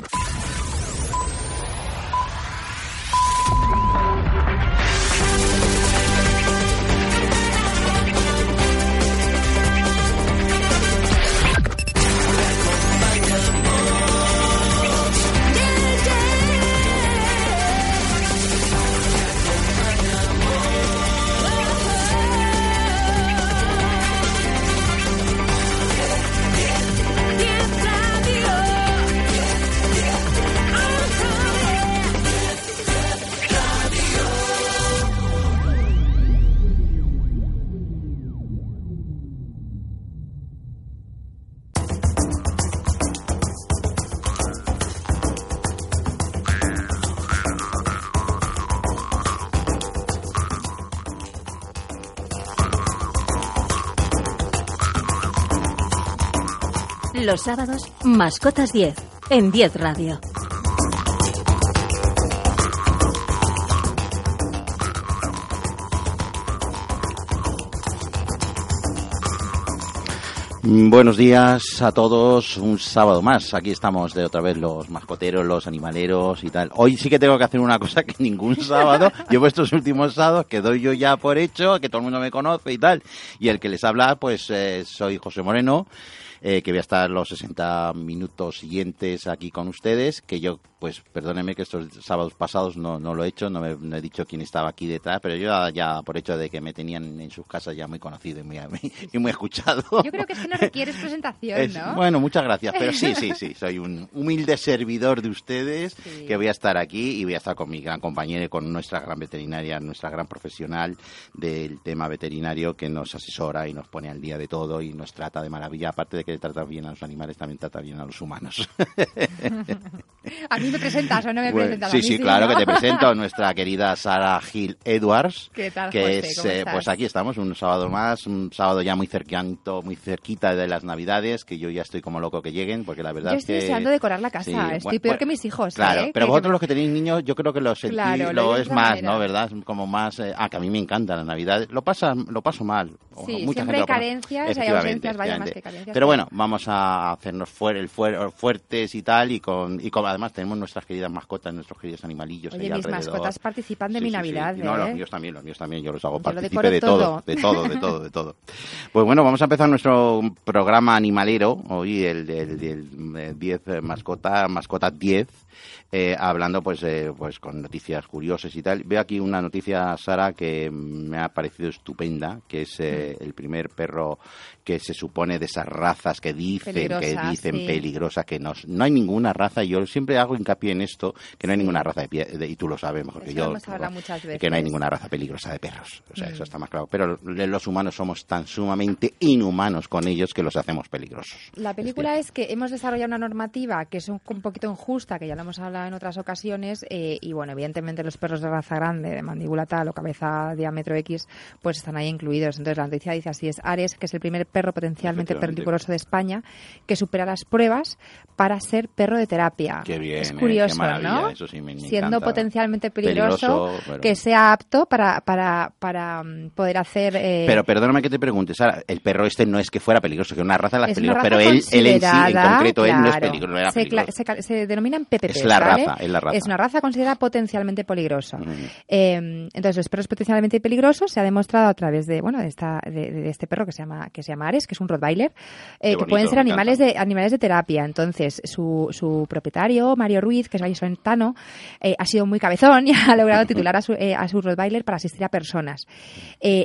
you Los sábados, Mascotas 10, en 10 Radio. Buenos días a todos, un sábado más. Aquí estamos de otra vez los mascoteros, los animaleros y tal. Hoy sí que tengo que hacer una cosa que ningún sábado, llevo estos últimos sábados que doy yo ya por hecho, que todo el mundo me conoce y tal. Y el que les habla, pues eh, soy José Moreno eh, que voy a estar los 60 minutos siguientes aquí con ustedes, que yo, pues perdónenme que estos sábados pasados no, no lo he hecho, no, me, no he dicho quién estaba aquí detrás, pero yo ya, por hecho de que me tenían en sus casas ya muy conocido y muy, y muy escuchado. Yo creo que es que no requieres presentación, ¿no? bueno, muchas gracias, pero sí, sí, sí, soy un humilde servidor de ustedes que voy a estar aquí y voy a estar con mi gran compañera y con nuestra gran veterinaria, nuestra gran profesional del tema veterinario que nos asesora y nos pone al día de todo y nos trata de maravilla, aparte de que trata bien a los animales, también trata bien a los humanos. ¿A mí me presentas o no me presentas? Sí, sí, claro que te presento nuestra querida Sara Gil Edwards. ¿Qué tal, que José? es, ¿Cómo eh, pues aquí estamos, un sábado más, un sábado ya muy cerquito, muy cerquita de las Navidades, que yo ya estoy como loco que lleguen, porque la verdad Yo estoy que... deseando decorar la casa. Sí, Estoy bueno, peor bueno, que mis hijos. Claro, ¿eh? pero Que- vosotros los que tenéis niños, yo creo que lo sentí, Claro, lo es más, manera. ¿no? ¿Verdad? Como más, eh, ah, que a mí me encanta la Navidad. Lo pasa, lo paso mal. Sí, mucha siempre gente hay carencias, hay ausencias, vaya, más que carencias, Pero pero- bueno, vamos a hacernos fuer- el fuer- fuertes y tal, y con, y con- además tenemos nuestras queridas mascotas, nuestros queridos animalillos Oye, ahí mis alrededor. mascotas participan de Sí, mi sí, sí. Navidad, No, los ¿eh? míos también, los míos también, yo los hago partícipe de todo, todo. de todo, de todo, de todo. Pues bueno, vamos a empezar nuestro programa animalero, hoy el del del, eh, 10 eh, mascota, mascota 10, eh, hablando pues eh, pues con noticias curiosas y tal. Veo aquí una noticia, Sara, que me ha parecido estupenda, que es eh, Mm. el primer perro que se supone de esas razas que dicen, que dicen sí. peligrosas, que no, no hay ninguna raza, y yo siempre hago hincapié en esto, que no hay ninguna raza de, pie- de- y tú lo sabes mejor que Eso yo, que no hay ninguna raza peligrosa de perros. O sea, Mm. eso está más claro. Pero los humanos somos tan sumamente inhumanos con ellos que los hacemos peligrosos. La película es que hemos desarrollado una normativa que es un, un poquito injusta, que ya lo hemos hablado en otras ocasiones, eh, y bueno, evidentemente los perros de raza grande, de mandíbula tal o cabeza diámetro X, pues están ahí incluidos. Entonces la noticia dice así, es Ares, que es el primer perro potencialmente peligroso de España, que supera las pruebas para ser perro de terapia. Qué bien, es eh, curioso, qué maravilla, ¿no? eso sí, me- Siendo encanta. potencialmente peligroso, Peligroso, pero- que sea apto para, para, para mm, poder hacer... eh, Pero perdóname que te pregunte, Sara, el perro este no es que fuera peligroso, que una raza de las peligrosas, pero él, él en sí, en concreto, él no es claro. peligroso, no era se, peligroso. se se denominan PPP. Es la ¿vale? raza, es la raza. Es una raza considerada potencialmente peligrosa. Ujú. Eh, entonces, los perros potencialmente peligrosos se ha demostrado a través de, bueno, de, esta, de, de este perro que se llama, que se llama Ares, que es un Rottweiler, eh, que pueden ser animales encanta. de, animales de terapia. Entonces, su, su propietario, Mario Ruiz, que es vallisoletano, eh, ha sido muy cabezón y ha logrado titular a su, eh, a su Rottweiler para asistir a personas.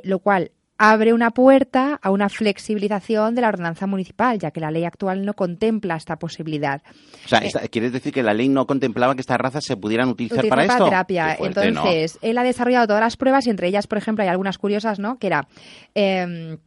Lo cual abre una puerta a una flexibilización de la ordenanza municipal, ya que la ley actual no contempla esta posibilidad. O sea, esta- ¿quieres decir que la ley no contemplaba que estas razas se pudieran utilizar, Utilizar para para esto? terapia. Fuerte, ¿no? Entonces, él ha desarrollado todas las pruebas y entre ellas, por ejemplo, hay algunas curiosas, ¿no? Que era... eh,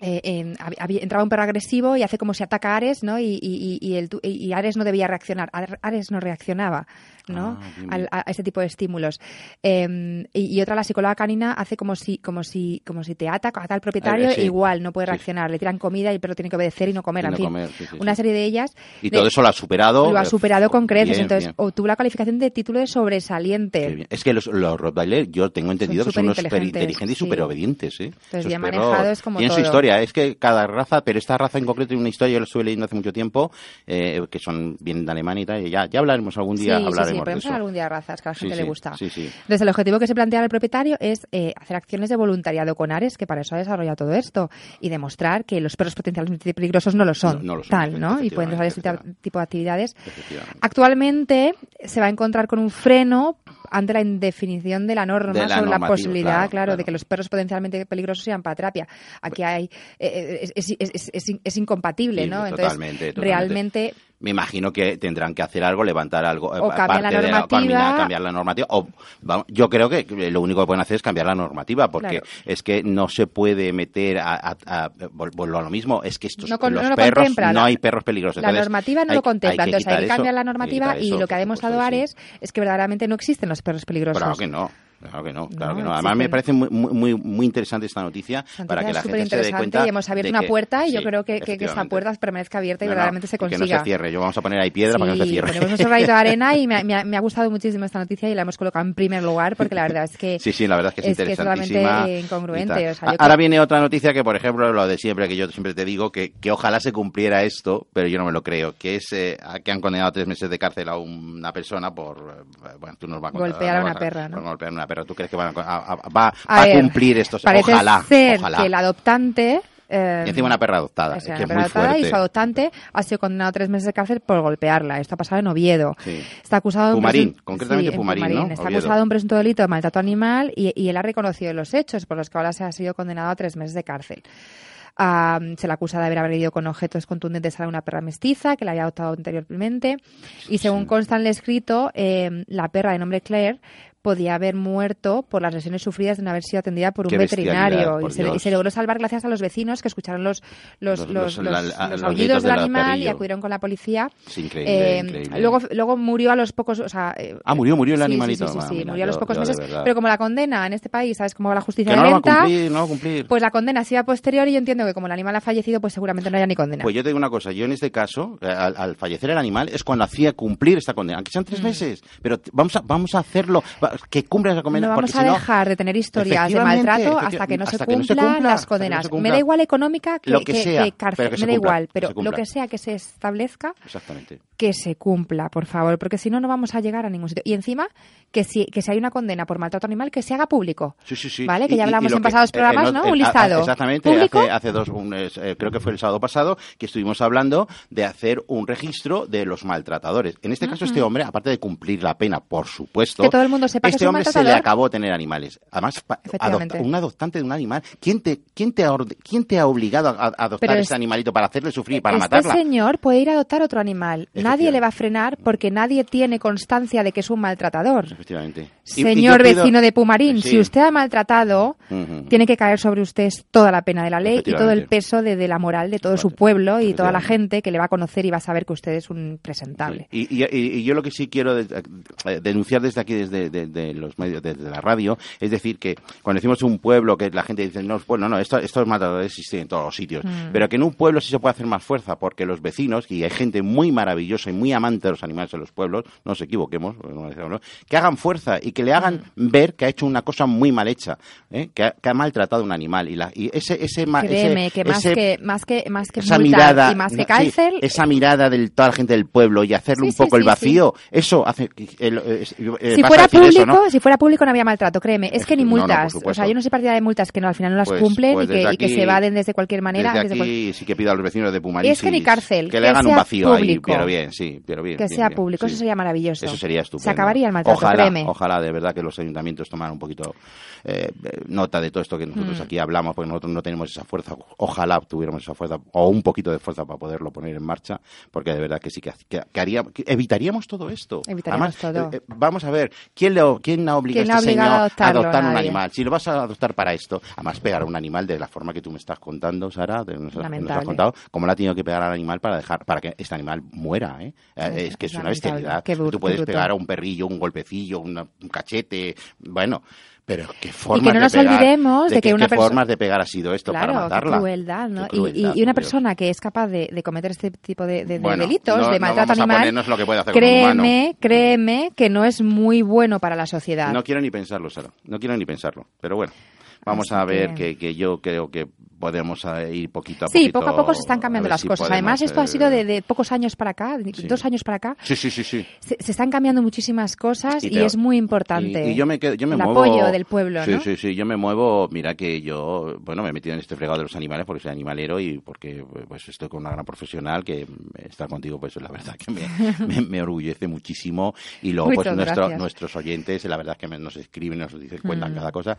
eh, había- entraba un perro agresivo y hace como si ataca a Ares, ¿no? Y, y- y- y el tu- y Ares no debía reaccionar. Ar- Ares no reaccionaba, ¿no? Ah, bien, Al- bien. a, ese tipo de estímulos. Eh, y, y otra, la psicóloga canina, hace como si, como si, como si te ata, ata al propietario, Eh, sí. igual no puede Sí. reaccionar. Le tiran comida y el perro tiene que obedecer y no comer. Y en no fin, comer, sí, sí, una serie de ellas. Y de- todo eso lo ha superado. lo ha eh, superado con creces. bien, Entonces, bien. obtuvo la calificación de título de sobresaliente. bien. Es que los, los Rottweiler, yo tengo entendido que son unos superinteligentes, inteligentes y súper obedientes. ¿eh? Esos bien manejados como Tienen su historia. Es que cada raza, pero esta raza en concreto tiene una historia, yo la estuve leyendo hace mucho tiempo, eh, que son vienen de Alemania y tal. Y ya, ya hablaremos algún día, sí, hablaremos sí, de podemos eso. hablar algún día de razas que a la gente sí, le gusta. sí, sí. Entonces, el objetivo que se plantea el propietario es eh, hacer acciones de voluntariado con Ares, que para eso ha desarrollado todo esto, y demostrar que los perros potencialmente peligrosos no lo son, No- no lo son, tal, ¿no? Y pueden desarrollar este tipo de actividades. Actualmente se va a encontrar con un freno ante la indefinición de la norma De la sobre la posibilidad, claro, claro, claro. de que los perros potencialmente peligrosos sean para terapia. Aquí hay eh, es, es- es- es- incompatible, ¿no? totalmente, totalmente. realmente Me imagino que tendrán que hacer algo, levantar algo. eh, O cambiar la aparte de normativa. cambiar, cambiar la normativa. O, vamos, yo creo que lo único que pueden hacer es cambiar la normativa, porque Claro. es que no se puede meter a, a- a- lo mismo. Es que estos No con- los no perros no hay perros peligrosos. La Entonces, normativa no hay- lo contempla, hay que entonces hay que cambiar eso, la normativa y eso, lo que ha demostrado sí. Ares es que verdaderamente no existen los perros peligrosos. Claro que no. Claro que no, claro No, que no. Además me existen- parece muy, muy, muy- interesante esta noticia para que la gente se dé cuenta y hemos abierto una que- puerta y yo sí, creo que, que- esa puerta permanezca abierta y No, no, verdaderamente se y consiga. Que no se cierre. Yo vamos a poner ahí piedra para que no se Sí, cierre. ponemos nuestro granito de arena y me, ha- me me ha gustado muchísimo esta noticia y la hemos colocado en primer lugar porque la verdad es que Sí, sí, la verdad es que es, es interesantísima. totalmente incongruente, o sea, yo Ahora creo- viene otra noticia que, por ejemplo, lo de siempre, que yo siempre te digo, que, que ojalá se cumpliera esto, pero yo no me lo creo, que es eh, que han condenado a tres meses de cárcel a una persona por, eh, bueno, tú nos vas a contar, Golpear a una perra, ¿no? por golpear a perra. ¿Tú crees que a, a- va, A cumplir esto? Parece Ojalá, ser ojalá. que el adoptante eh, Y encima una perra adoptada, o sea, que es una muy perra adoptada fuerte. y su adoptante ha sido condenado a tres meses de cárcel por golpearla. Esto ha pasado en Oviedo. Sí. Está acusado Pumarín, presun- concretamente Sí, Pumarín, ¿no? Está Oviedo. acusado de un presunto delito de maltrato animal y, y él ha reconocido los hechos, por los que ahora se ha sido condenado a tres meses de cárcel. Se le acusa de haber agredido con objetos contundentes a una perra mestiza que la había adoptado anteriormente. Y según consta en el escrito, eh, la perra de nombre Claire podía haber muerto por las lesiones sufridas de no haber sido atendida por un Qué veterinario. por Y se, y se logró salvar gracias a los vecinos que escucharon los, los, Los- los, la- la- aullidos del animal y acudieron con la policía. Es increíble, Eh, increíble. Luego, luego murió a los pocos, o sea, eh, Ah, murió, murió el sí, animalito. Sí, sí, sí, Ah, sí, mira, murió a los pocos de meses. Pero como la condena en este país, ¿sabes cómo va la justicia Que no lo va a cumplir, no va a cumplir. Pues la condena ha sido a posteriori y yo entiendo que como el animal ha fallecido, pues seguramente no haya ni condena. Pues yo te digo una cosa, yo en este caso, eh, al, al fallecer el animal, es cuando hacía cumplir esta condena, aunque sean tres Mm. meses, pero vamos a, vamos a hacerlo, va- que cumpla esa condena. no vamos a si no, dejar de tener historias de maltrato hasta que no, se, hasta que no se cumplan cumpla, las condenas. me da igual económica que, Lo que sea, cárcel, me da igual, pero lo que sea que se establezca, Exactamente. Que se cumpla, por favor, porque si no, no vamos a llegar a ningún sitio. Y encima, que si, que si hay una condena por maltrato animal, que se haga público. Sí, sí, sí. ¿Vale? Que Y- ya y- y hablamos en que- pasados eh, programas, eh, ¿no? eh, Un listado. Exactamente, hace, hace dos, un, eh, creo que fue el sábado pasado, que estuvimos hablando de hacer un registro de los maltratadores. En este caso, este hombre, aparte de cumplir la pena, por supuesto, Que todo el mundo sepa que este es un hombre se le acabó tener animales. Además, adopta- un adoptante de un animal. ¿Quién te, quién te, ha, quién te ha obligado a, a adoptar Pero ese es- animalito para hacerle sufrir, para este matarla? señor puede ir a adoptar otro animal. Nadie le va a frenar porque nadie tiene constancia de que es un maltratador. Efectivamente. Y- y Señor pido- vecino de Pumarín, Sí. si usted ha maltratado, tiene que caer sobre usted toda la pena de la ley y todo el peso de, de la moral de todo su pueblo y toda la gente que le va a conocer y va a saber que usted es un presentable. Y, y- y- y yo lo que sí quiero eh, denunciar desde aquí, desde de- de los medios, desde la radio, es decir, que cuando decimos un pueblo, que la gente dice, no, pues no, esto, estos matadores existen en todos los sitios, Mm. pero que en un pueblo sí se puede hacer más fuerza, porque los vecinos, y hay gente muy maravillosa y muy amante de los animales en los pueblos, no nos equivoquemos, que hagan fuerza y que le hagan Mm. ver que ha hecho una cosa muy mal hecha, ¿eh? que, ha, que ha maltratado a un animal. Y, la, y ese, ese, Créeme ese- que más ese- que más que más que esa mirada y más que sí, cárcel, esa mirada de toda la gente del pueblo y hacerle Sí, un sí, poco el vacío eso hace que- el- eh, si fuera público, eso, ¿no? si fuera público no había maltrato, créeme. Es que ni No, no, por multas, o sea, yo no soy partida de multas que no al final no las Pues- cumplen pues y, que, y se evaden desde cualquier manera. desde desde aquí cual- sí que pido a los vecinos de Pumarín Es que ni cárcel, que le hagan un vacío ahí pero bien bien, sí, pero bien. Que bien, sea bien, público, sí. eso sería maravilloso. Eso sería estupendo. Se acabaría el maltrato, ojalá, créeme. Ojalá, de verdad, que los ayuntamientos tomaran un poquito eh, eh, nota de todo esto que nosotros Mm. aquí hablamos, porque nosotros no tenemos esa fuerza. Ojalá tuviéramos esa fuerza, o un poquito de fuerza para poderlo poner en marcha, porque de verdad que sí que, que, que haría, que evitaríamos todo esto. Evitaríamos Además, todo. eh, eh, vamos a ver, ¿quién, le, quién ha obligado ¿Quién a este señor a adoptarlo? adoptar un Nadie. animal? Si lo vas a adoptar para esto, además pegar a un animal de la forma que tú me estás contando, Sara, de- nos, nos has contado, cómo le ha tenido que pegar al animal para dejar para que este animal muera, ¿eh? Eh, es que es, una bestialidad. Qué tú qué puedes pegar a un perrillo, un golpecillo, una- un cachete, bueno, pero qué Y formas que no nos de pegar, olvidemos de qué- que una qué formas de pegar ha sido esto Claro, para qué matarla. crueldad, ¿no? Qué Y- crueldad, y, y una persona que es capaz de, de cometer este tipo de, de- de Bueno, delitos, no- de no maltrato vamos a animal, ponernos lo que puede hacer créeme, créeme que no es muy bueno para la sociedad. No quiero ni pensarlo, Sara. No quiero ni pensarlo. Pero bueno, vamos Así a ver que- que... Que, yo creo que podemos eh, ir poquito a Sí, poquito. poco a poco se están cambiando las si cosas. podemos, Además, esto ha eh, sido de, de pocos años para acá, de Sí. dos años para acá. Sí, sí, sí, sí. Se, se están cambiando muchísimas cosas y, es muy importante. Y, y yo me, quedo- yo me el muevo... apoyo del pueblo, sí, ¿no? Sí, sí, yo me muevo... Mira que yo, bueno, me he metido en este fregado de los animales porque soy animalero y porque pues estoy con una gran profesional que está contigo, pues la verdad que me, me, me orgullece muchísimo. Y luego, pues Muchas nuestro- gracias. nuestros oyentes, la verdad que nos escriben, nos dicen, cuentan Mm. cada cosa.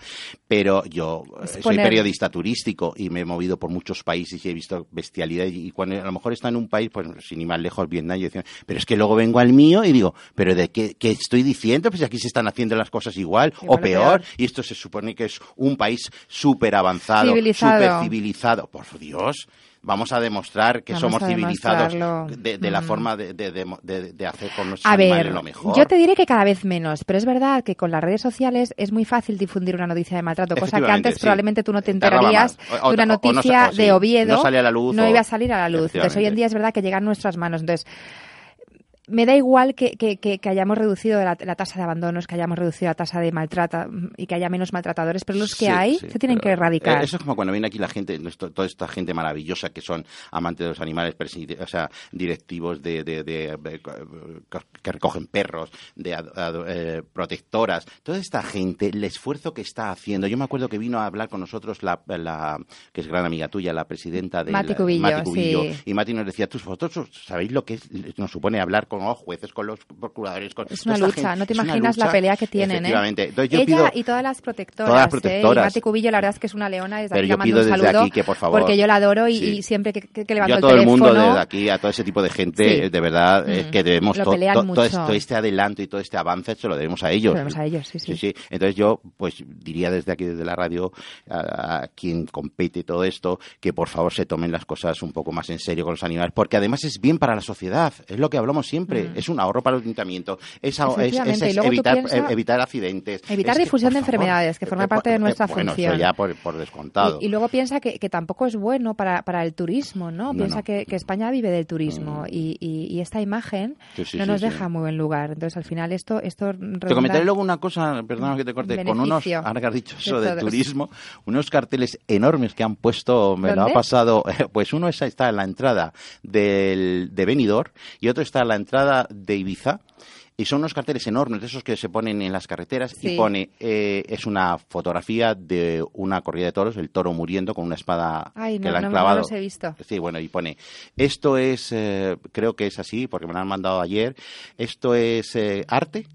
Pero yo eh, Es soy poner- periodista turístico y me he movido por muchos países y he visto bestialidad. Y cuando a lo mejor está en un país, pues sin ir más lejos, Vietnam, yo decía, pero es que luego vengo al mío y digo, ¿pero de qué, qué estoy diciendo? Pues aquí se están haciendo las cosas igual Igual o peor. peor. Y esto se supone que es un país súper avanzado, súper civilizado. Por Dios. Vamos a demostrar que Vamos somos civilizados de, la Mm. forma de, de- de- hacer con nuestros A ver, lo mejor. yo te diré que cada vez menos, pero es verdad que con las redes sociales es muy fácil difundir una noticia de maltrato, cosa que antes sí. probablemente tú no te enterarías más. O- o- de una noticia o de Oviedo. no salía a la luz no iba a salir a la luz. Entonces hoy en día es verdad que llega a nuestras manos. Entonces, me da igual que, que- que- que hayamos reducido la, la tasa de abandonos, que hayamos reducido la tasa de maltrata y que haya menos maltratadores, pero los que Sí, hay sí, se tienen que erradicar. eh, Eso es como cuando viene aquí la gente, toda esta gente maravillosa que son amantes de los animales, o sea, directivos de, de- de- de- que recogen perros, de eh, protectoras, toda esta gente, el esfuerzo que está haciendo. Yo me acuerdo que vino a hablar con nosotros la, la- que es gran amiga tuya, la presidenta de Mati Cubillo, sí. y Mati nos decía, "Tú, vosotros sabéis lo que es- nos supone hablar con los jueces, con los procuradores, con Es una lucha, gente". no te imaginas la pelea que tienen, ¿eh? Entonces yo Ella pido, y todas las protectoras. Todas las ¿eh? protectoras. Y Mati Cubillo, la verdad es que es una leona. Desde Pero aquí yo pido un desde aquí que, por favor, porque yo la adoro y, sí. y siempre que, que, que Yo levanto a el todo el teléfono... mundo desde aquí, a todo ese tipo de gente, Sí. eh, de verdad, es que debemos to- to- todo, este, todo este adelanto y todo este avance se lo debemos a ellos. Se lo debemos a ellos, sí, sí. Entonces yo, pues diría desde aquí, desde la radio, a, a quien compete todo esto, que por favor se tomen las cosas un poco más en serio con los animales, porque además es bien para la sociedad, es lo que hablamos siempre, es un ahorro para el ayuntamiento, es, es- es- Mm. Es evitar, eh, evitar accidentes. Evitar que, difusión de favor, enfermedades, que forma eh, parte de eh, nuestra bueno, función. Eso ya por, por descontado. Y, y luego piensa que, que tampoco es bueno para, para el turismo, ¿no? No, piensa no. Que, que España vive del turismo Mm. y, y- y esta imagen Sí, sí, no nos sí. deja muy buen lugar. Entonces, al final, esto, esto Te comentaré luego una cosa, perdona que te corte, con unos, ahora que has dicho eso de todos. turismo, unos carteles enormes que han puesto, me lo ha pasado, pues uno es- está en la entrada del, de Benidorm y otro está en la entrada de Ibiza. Y son unos carteles enormes, de esos que se ponen en las carreteras, Sí. y pone, eh, es una fotografía de una corrida de toros, el toro muriendo con una espada Ay, que no, le han no, no clavado. los he visto. Sí, bueno, y pone, esto es, eh, creo que es así, porque me lo han mandado ayer, esto es eh, arte.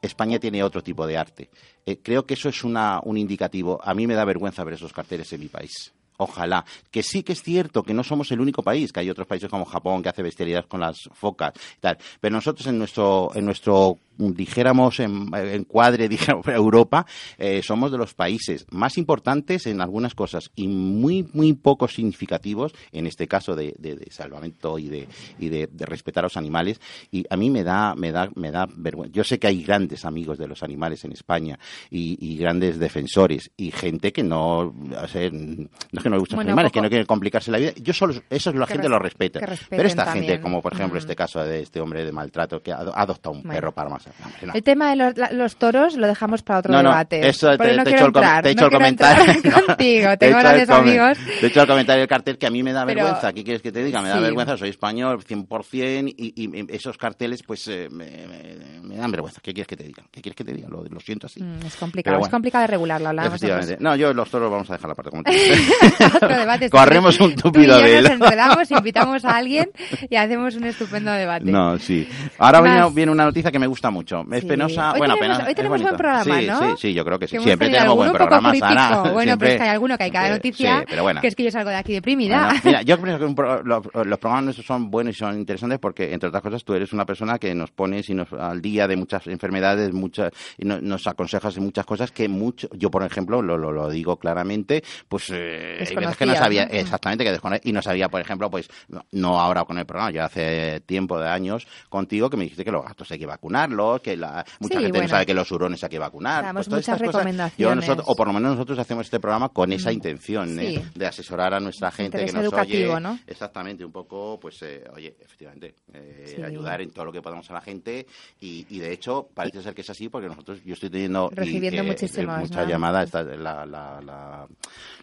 España tiene otro tipo de arte. Eh, creo que eso es una, un indicativo. A mí me da vergüenza ver esos carteles en mi país. Ojalá. Que sí que es cierto que no somos el único país, que hay otros países como Japón que hace bestialidades con las focas y tal. Pero nosotros en nuestro, en nuestro dijéramos, en, encuadre, dijéramos, Europa, eh, somos de los países más importantes en algunas cosas y muy, muy poco significativos, en este caso de, de, de salvamento y, de, y de, de, respetar a los animales. Y a mí me da, me da, me da vergüenza. Yo sé que hay grandes amigos de los animales en España y, y grandes defensores y gente que no, o sea, no es que no le gustan Bueno, los animales, poco- que no quiere complicarse la vida. Yo solo, eso la Que gente lo respeta. Pero esta también. gente, como por ejemplo Mm. este caso de este hombre de maltrato que ha ha adoptado un Bueno. perro para más. No. El tema de los, la- los toros lo dejamos para otro No, no, debate. eso te, no te quiero entrar, te he hecho no el comentario. contigo. Tengo grandes amigos. Te he hecho el comentario del cartel que a mí me da Pero- vergüenza. ¿Qué quieres que te diga? Me da Sí. vergüenza, soy español 100% y, y esos carteles, pues, eh, me- me- me dan vergüenza. ¿Qué quieres que te diga? ¿Qué quieres que te diga? Lo, lo siento así. Mm, es complicado, es bueno. complicado de regularlo, Efectivamente. No, yo los toros vamos a dejar la parte como. Otro debate. Corremos un tupido velo. Nos enredamos, invitamos a alguien y hacemos un estupendo debate. No, sí. Ahora Más. viene una noticia que me gusta mucho. Es Sí. penosa. Hoy bueno, tenemos- hoy es tenemos buen programa, sí, ¿no? Sí, sí, yo creo que sí. Siempre tenemos buen programa, Sara. Bueno, Siempre- pero es que hay alguno que hay cada noticia Sí, pero bueno. que es que yo salgo de aquí deprimida. Bueno, mira, yo creo que un pro- lo- los programas nuestros son buenos y son interesantes porque, entre otras cosas, tú eres una persona que nos pones y nos, al día de muchas enfermedades, muchas, y no- nos aconsejas en muchas cosas que mucho, yo, por ejemplo, lo, lo, lo digo claramente, pues eh, hay veces que no sabía, ¿no? exactamente, que descono- y no sabía, por ejemplo, pues, no- ahora con el programa, yo hace tiempo de años contigo que me dijiste que los gatos hay que vacunarlos, que la, mucha Sí, gente bueno. no sabe que los hurones hay que vacunar. Damos pues todas muchas estas cosas, yo recomendaciones. nosotros, o por lo menos nosotros hacemos este programa con esa intención, Sí. ¿eh? de asesorar a nuestra gente que nos educativo, oye. ¿no? Exactamente, un poco, pues, eh, oye, efectivamente, eh, Sí. ayudar en todo lo que podamos a la gente y, y de hecho parece ser que es así porque nosotros, yo estoy teniendo Recibiendo que, muchísimas, eh, muchas ¿no? llamadas, está- la, la, la,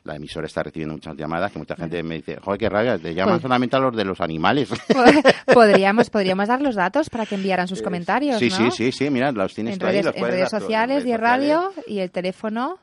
la emisora está recibiendo muchas llamadas que mucha gente me dice, joder, qué rabia, te llaman Pues- solamente a los de los animales. podríamos, podríamos dar los datos para que enviaran sus comentarios, sí, ¿no? sí, sí, sí, mira, los tienes En tú ahí, redes, los en redes dar tú, en sociales, redes 10 sociales. Radio y el teléfono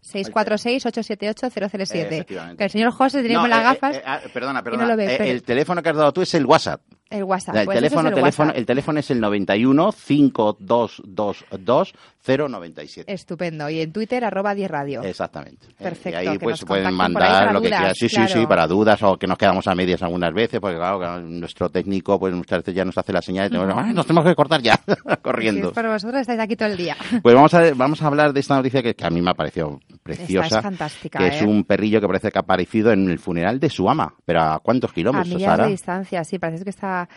646-878-007. Efectivamente. Que el señor José tenemos No, las eh, gafas, eh, ah, perdona, y perdona. no lo ve, Eh, pero- el teléfono que has dado tú es el WhatsApp. el WhatsApp. el, pues teléfono, es el teléfono, WhatsApp. el teléfono es el 91 5222 097. Estupendo. Y en Twitter, arroba 10 Radio. Exactamente. Eh, Perfecto, y ahí pues pueden ahí mandar lo que quieran. Sí, sí, claro. sí, para dudas o que nos quedamos a medias algunas veces, porque claro, nuestro técnico pues muchas veces ya nos hace la señal y tenemos, "Ay, nos tenemos que cortar ya, corriendo. Sí, pero vosotros estáis aquí todo el día. Pues vamos a, vamos a hablar de esta noticia que, que a mí me ha parecido preciosa. Esta es fantástica, Que es ¿eh? un perrillo que parece que ha aparecido en el funeral de su ama. Pero ¿a cuántos A kilómetros, millas Sara? de distancia, sí, parece que esta,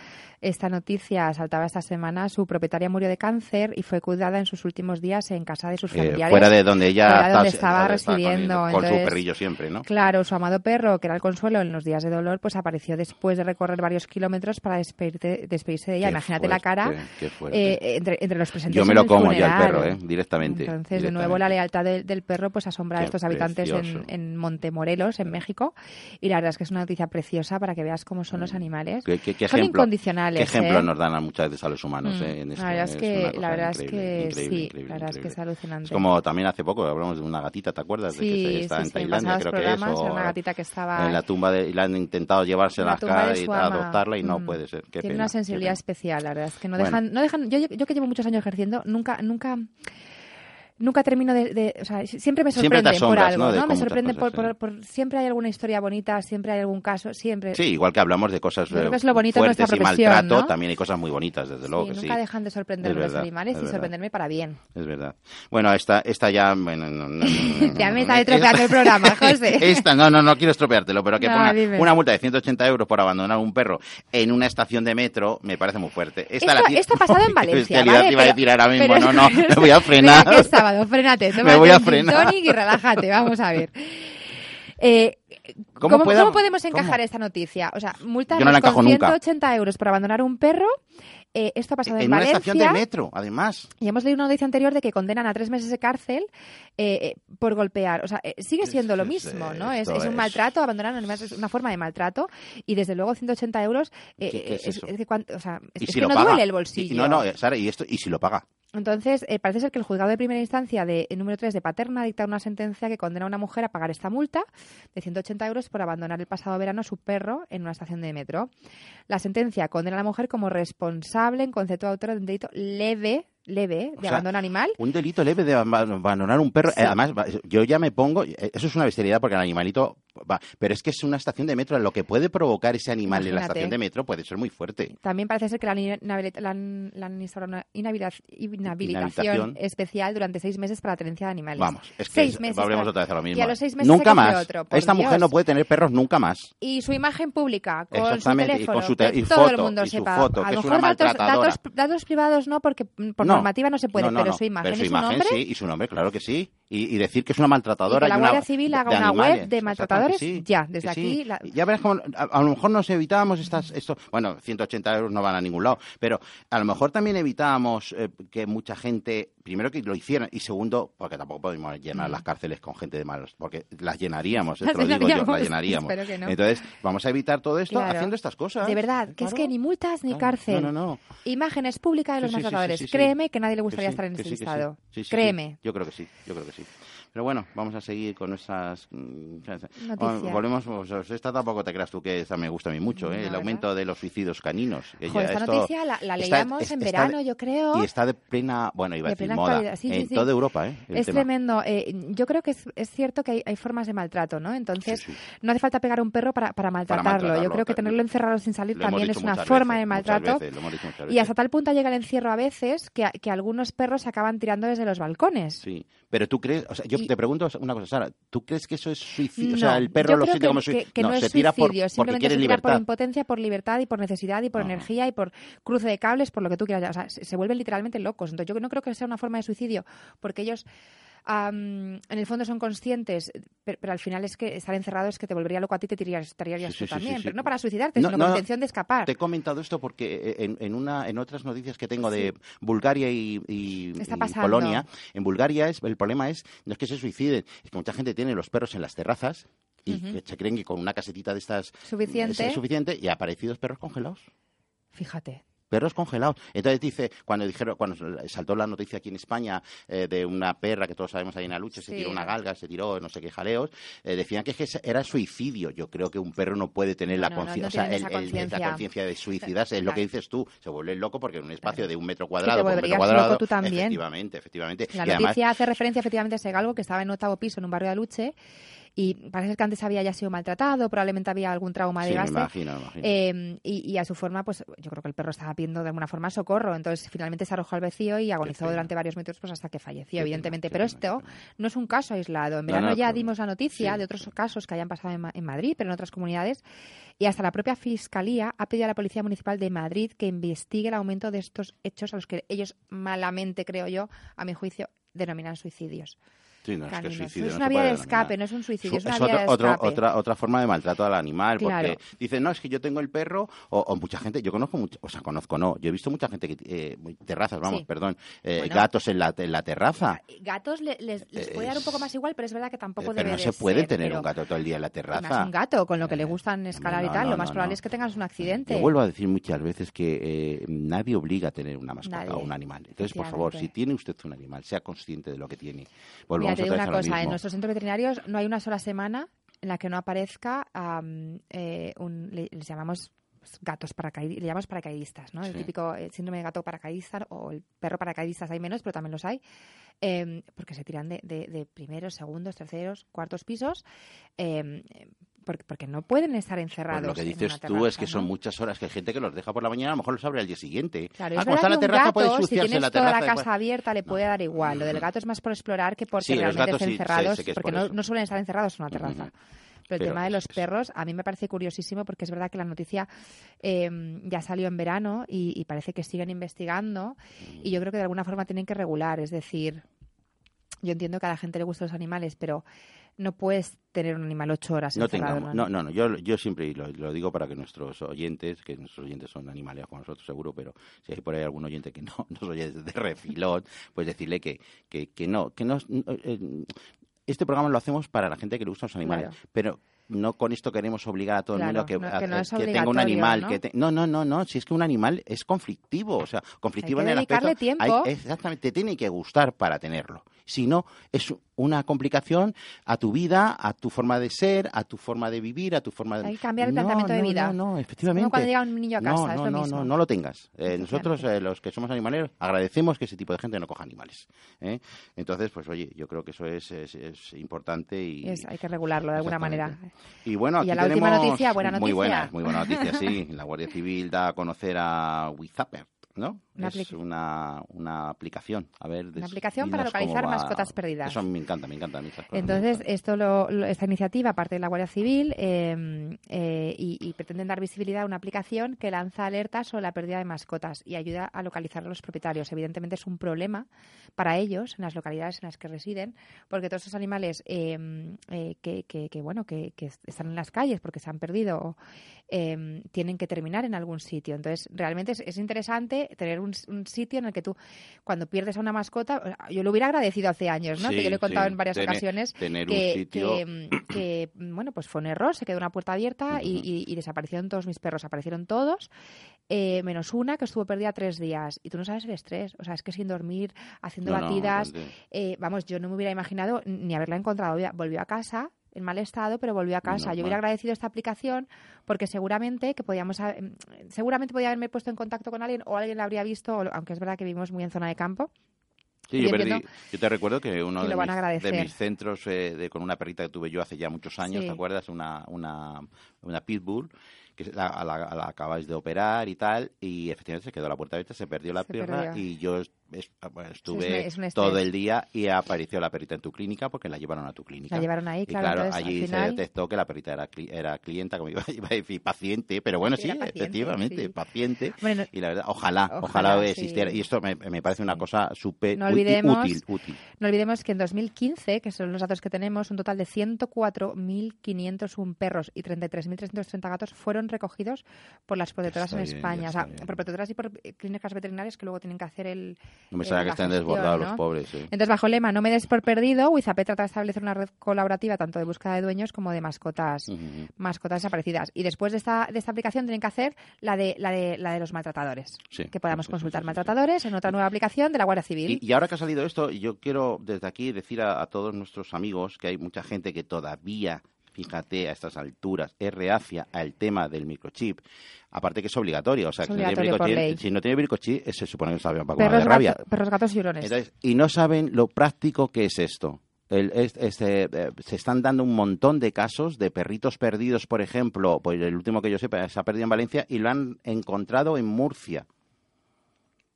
esta noticia saltaba esta semana. Su propietaria murió de cáncer y fue cuidada en sus últimos días en casa de sus Eh, familiares. fuera de donde ella fuera de está- donde estaba con- residiendo. Con, su perrillo siempre, ¿no? Claro, su amado perro, que era el consuelo en los días de dolor, pues apareció después de recorrer varios kilómetros para despedirte- despedirse de ella. Qué Imagínate la cara qué eh, entre, entre los presentes. Yo me lo como ya el perro, ¿eh? Directamente. Entonces, de nuevo, la lealtad del- del perro pues asombra a estos habitantes en, en Montemorelos, en México. Y la verdad es que es una noticia preciosa para que veas cómo son los animales. ¿Qué, qué- qué son ejemplo, ¿Qué ejemplo ¿eh? nos dan a muchas veces a los humanos? Mm, eh, en esto? la verdad es que, la verdad es que sí, la verdad es que es alucinante. Es como también hace poco hablamos de una gatita, ¿te acuerdas? de que Sí, está sí, en sí, Tailandia, creo que es. programas, o era una gatita que estaba en la tumba de, y la han intentado llevarse la casa y adoptarla y no Mm. puede ser. Qué Tiene pena, una sensibilidad especial, la verdad es que no dejan, no dejan, yo, yo que llevo muchos años ejerciendo, nunca, nunca, nunca termino de, de- o sea, siempre me Siempre te sorprenden por asombras, algo, ¿no? de ¿no? Me sorprende por, por, por- siempre hay alguna historia bonita, siempre hay algún caso, siempre. Sí, igual que hablamos de cosas Yo creo eh, que es lo bonito de fuertes nuestra y maltrato, ¿no? también hay cosas muy bonitas, desde luego que sí. nunca dejan de sorprender Es los verdad, animales es y verdad. sorprenderme para bien. Es verdad. Bueno, esta, esta ya... Bueno, no, Ya me está estropeando el programa, José. Esta, no, no, no quiero estropeártelo, pero que ponga dime. una multa de 180 euros por abandonar un perro en una estación de metro me parece muy fuerte. Esta Esto, la esto ha pasado en Valencia, ¿vale? iba a decir ahora mismo, no, no, me voy a frenar. Sábado, frénate. Me voy a frenar. tonic y relájate, vamos a ver. Eh, ¿Cómo ¿Cómo, puedo- cómo podemos encajar cómo? esta noticia? O sea, multas Yo no con encajo nunca. 180 euros por abandonar un perro. Eh, esto ha pasado en, en una Valencia. estación de metro, además. Y hemos leído una noticia anterior de que condenan a tres meses de cárcel eh, eh, por golpear. O sea, eh, sigue siendo lo mismo, ¿no? Es, un maltrato, abandonar es una forma de maltrato. Y desde luego 180 euros eh, ¿Qué- qué es que, cuan- o sea, es, si que no paga. duele el bolsillo. y no, no, Sara, y esto, y si lo paga. Entonces, eh, parece ser que el juzgado de primera instancia de número 3 de Paterna dicta una sentencia que condena a una mujer a pagar esta multa de 180 euros por abandonar el pasado verano a su perro en una estación de metro. La sentencia condena a la mujer como responsable en concepto de autora de un delito leve, leve, O de sea, abandono animal. Un delito leve de ab- abandonar un perro. Sí. Eh, Además, yo ya me pongo. eh, Eso es una bestialidad porque el animalito. Va, pero es que es una estación de metro. Lo que puede provocar ese animal en la Imagínate. estación de metro puede ser muy fuerte. También parece ser que han instaurado una inhabila- inhabilitación especial durante seis meses para tenencia de animales. Vamos, es que seis es- meses. volvemos otra vez a lo mismo. Y a los seis meses nunca se más. otro, Esta mujer Dios. no puede tener perros nunca más. y su imagen pública con su Exactamente, y teléfono con su te- que y todo el foto, mundo y su sepa foto, a lo mejor datos, datos, datos privados no porque por No. normativa no se puede No, no, pero su imagen Pero su y su imagen nombre sí, y su nombre, claro que sí. Y, y decir que es una maltratadora. Y que la Guardia Civil haga una web de Exactamente, sí, ya, desde aquí la- Ya verás cómo a, a lo mejor nos evitábamos estas, esto, bueno, 180 euros no van a ningún lado, pero a lo mejor también evitábamos eh, que mucha gente primero que lo hicieran y segundo porque tampoco podemos llenar Mm. las cárceles con gente de malos porque las llenaríamos Las esto lo digo yo las llenaríamos espero que no. entonces vamos a evitar todo esto Claro. haciendo estas cosas De verdad, que es que ni multas ni Claro. cárcel. no no no Imágenes públicas de los sí, maltratadores. sí, sí, sí. Créeme que nadie le gustaría estar en ese sí. Créeme. Yo creo que sí, yo creo que sí. Pero bueno, vamos a seguir con nuestras... mm, Noticias. Volvemos, pues, esta tampoco te creas tú que esta me gusta a mí mucho, ¿eh? El aumento de los suicidios caninos. Joder, esta esto noticia la, leíamos en está verano, yo creo. Y está de plena, bueno, iba a De decir plena moda. Sí, en sí. toda Europa, ¿eh? el Es tema. tremendo. Eh, yo creo que es, es cierto que hay, hay formas de maltrato, ¿no? Entonces, no hace falta pegar a un perro para, para maltratarlo. maltratarlo, Yo creo que tenerlo encerrado sin salir Lo también es una forma veces, de maltrato. veces, Y hasta tal punto llega el encierro a veces que, a- que algunos perros se acaban tirando desde los balcones. Sí, pero tú crees, o sea, yo Y- te pregunto una cosa, Sara, ¿tú crees que eso es suicidio? No, o sea, el perro lo siente que, como que- suicidio. que no, es se tira por, suicidio, porque simplemente quiere se tira por libertad. impotencia, por libertad y por necesidad y por Ah. energía y por cruce de cables, por lo que tú quieras. O sea, se, se vuelven literalmente locos. Entonces, yo no creo que sea una forma de suicidio, porque ellos am, en el fondo son conscientes, pero, pero al final es que estar encerrado es que te volvería loco a ti, te tirarías, tirarías Sí, tú sí, también, sí, pero no para suicidarte, No, sino no, con intención de escapar. Te he comentado esto porque eh, en, en una, en otras noticias que tengo de Bulgaria y, y-. Polonia, en Bulgaria es, el problema es, no es que se suiciden, es que mucha gente tiene los perros en las terrazas y que se creen que con una casetita de estas Suficiente. es suficiente y aparecidos perros congelados. Fíjate. Perros congelados. Entonces dice, cuando dijeron, cuando saltó la noticia aquí en España eh, de una perra que todos sabemos ahí en Aluche, se Sí. tiró una galga, se tiró no sé qué jaleos, eh, decían que, era suicidio. Yo creo que un perro no puede tener la No, no, no conciencia, o sea, la conciencia. de suicidarse, es lo que dices tú, se vuelve loco porque en un espacio de un metro cuadrado te por un metro volverías cuadrado, loco tú también. efectivamente, efectivamente. La Y además- noticia hace referencia efectivamente a ese galgo que estaba en octavo piso en un barrio de Aluche y parece que antes había ya sido maltratado, probablemente había algún trauma de sí, me imagino, me imagino. Eh, y, y a su forma, pues yo creo que el perro estaba pidiendo de alguna forma socorro. Entonces finalmente se arrojó al vacío y agonizó durante varios minutos pues hasta que falleció, Qué evidentemente. pena, pero pena, esto no es un caso aislado. En No, verano no, ya pero- dimos la noticia sí, de otros casos que hayan pasado en Madrid, pero en otras comunidades. Y hasta la propia Fiscalía ha pedido a la Policía Municipal de Madrid que investigue el aumento de estos hechos a los que ellos malamente, creo yo, a mi juicio, denominan suicidios. Sí, no, es que suicidio es una vía de escape, no es un suicidio, es, es una vía otro- de escape. otra, otra forma de maltrato al animal, Claro. porque dicen, no, es que yo tengo el perro, o, o mucha gente, yo conozco, mucha, o sea, conozco, no, yo he visto mucha gente que, eh, terrazas, vamos, Sí. perdón, eh, Bueno. gatos en la, en la terraza. Gatos le- les, les puede dar un poco más igual, pero es verdad que tampoco Eh, pero debe no se puede ser, tener pero- un gato todo el día en la más terraza. un gato, con lo que le gustan No, escalar y tal, lo más probable es que tengas un accidente. Yo vuelvo a decir muchas veces que eh, nadie obliga a tener una mascota Nadie, o un animal. Entonces, por favor, si tiene usted un animal, sea consciente de lo que tiene. Mira, te digo una cosa, en nuestros centros veterinarios no hay una sola semana en la que no aparezca eh, un, le- les llamamos gatos paracaidistas, le llamamos paracaidistas, ¿no? El típico eh, síndrome de gato paracaidista o el perro paracaidistas hay menos, pero también los hay, eh, porque se tiran de, de- de primeros, segundos, terceros, cuartos pisos, eh, porque, no pueden estar encerrados. Pues lo que dices tú es que son muchas horas que hay gente que los deja por la mañana, a lo mejor los abre al día siguiente. Claro, ah, es verdad la terraza, puede gato, si tienes la toda terraza. la de- casa abierta, le puede dar igual. Lo del gato es más por explorar que porque Sí, los realmente gatos sí, encerrados, sé- sé que es porque por no, no suelen estar encerrados en una terraza. ujú. Pero el Pero tema de los perros a mí me parece curiosísimo porque es verdad que la noticia eh, ya salió en verano y, y parece que siguen investigando y yo creo que de alguna forma tienen que regular. Es decir, yo entiendo que a la gente le gustan los animales, pero no puedes tener un animal ocho horas No encerrado. tengamos, no, no, no, yo, yo siempre lo, lo digo para que nuestros oyentes, que nuestros oyentes son animales como nosotros seguro, pero si hay por ahí algún oyente que no nos oye de refilón, pues decirle que, que, que no, que no, eh, este programa lo hacemos para la gente que le gustan los animales, Claro. pero no con esto queremos obligar a todo el mundo que, no- a- que no que tenga un animal, ¿no? que te- no, no, no, no, si es que un animal es conflictivo, o sea, conflictivo Hay que en el aspecto, tiempo. hay- exactamente, te tiene que gustar para tenerlo. Si no, es una complicación a tu vida, a tu forma de ser, a tu forma de vivir, a tu forma de... Hay que cambiar el No, planteamiento de vida. No, no, Es efectivamente. como cuando llega un niño a casa, no, es no, lo no, mismo. no, no lo tengas. Eh, nosotros, eh, los que somos animaleros, agradecemos que ese tipo de gente no coja animales. ¿eh? Entonces, pues oye, yo creo que eso es, es, es importante y... Es- hay que regularlo de alguna manera. Y bueno, Y aquí a la última noticia, buena Muy noticia. buena, muy buena noticia, sí. La Guardia Civil da a conocer a WeZapper, ¿no? Una es una, una aplicación. A ver, Una aplicación para localizar mascotas perdidas. Eso me encanta, me encanta. cosas Entonces, esto lo, lo- esta iniciativa parte de la Guardia Civil eh, eh, y, y pretenden dar visibilidad a una aplicación que lanza alertas sobre la pérdida de mascotas y ayuda a localizar a los propietarios. Evidentemente es un problema para ellos en las localidades en las que residen, porque todos esos animales eh, eh, que, que- que, bueno que, que están en las calles porque se han perdido eh, tienen que terminar en algún sitio. Entonces, realmente es, es interesante importante tener un, un sitio en el que tú, cuando pierdes a una mascota, yo lo hubiera agradecido hace años, ¿no? Sí, que yo le he contado sí. en varias ocasiones tener un que, sitio- que, mm, que, bueno, pues fue un error, se quedó una puerta abierta y, y- y desaparecieron todos mis perros, aparecieron todos, eh, menos una que estuvo perdida tres días. Y tú no sabes el estrés, o sea, es que sin dormir, haciendo No, batidas, pues, eh, vamos, yo no me hubiera imaginado ni haberla encontrado. Volvió a casa en mal estado, pero volvió a casa. Yo hubiera agradecido esta aplicación porque seguramente que podíamos, em, seguramente podía haberme puesto en contacto con alguien o alguien la habría visto, aunque es verdad que vivimos muy en zona de campo. Sí, yo, perdí- entiendo yo te recuerdo que uno de mis, de mis centros eh, de- con una perrita que tuve yo hace ya muchos años, Sí. ¿te acuerdas? Una, una, una pitbull que la, la, la acabáis de operar y tal, y efectivamente se quedó la puerta abierta, se perdió la Se perdió. y yo es- Sí, estuve es un- es un estrés. todo el día y apareció la perrita en tu clínica porque la llevaron a tu clínica. La llevaron ahí, Y claro, entonces, al allí final- se detectó que la perrita era, era clienta, como iba, iba a decir, paciente, pero bueno, Sí, paciente, efectivamente, sí. paciente. Bueno, y la verdad, ojalá, ojalá, Ojalá, existiera. sí. Y esto me, me parece una cosa súper No útil, útil. No olvidemos que en 2015, que son los datos que tenemos, un total de 104.501 perros y 33.330 gatos fueron recogidos por las protectoras Está en bien, España. O sea, bien. por protectoras y por clínicas veterinarias que luego tienen que hacer el. No me sabe que estén desbordados ¿no? los pobres. sí. Entonces, bajo el lema No me des por perdido, Wizapet trata de establecer una red colaborativa tanto de búsqueda de dueños como de mascotas mascotas desaparecidas. Y después de esta, de esta aplicación tienen que hacer la de, la de, la de los maltratadores. Sí, que podamos sí, consultar maltratadores en otra nueva aplicación de la Guardia Civil. Y, y ahora que ha salido esto, yo quiero desde aquí decir a, a todos nuestros amigos que hay mucha gente que todavía, fíjate, a estas alturas, es reacia al tema del microchip. Aparte que es obligatorio, o sea, si no tiene si no tiene eh, se supone que no sabe vacuna perros, de rabia. gato- perros, gatos y hurones. Entonces, y no saben lo práctico que es esto. El- este, eh, se están dando un montón de casos de perritos perdidos, por ejemplo, pues el último que yo sepa se ha perdido en Valencia y lo han encontrado en Murcia.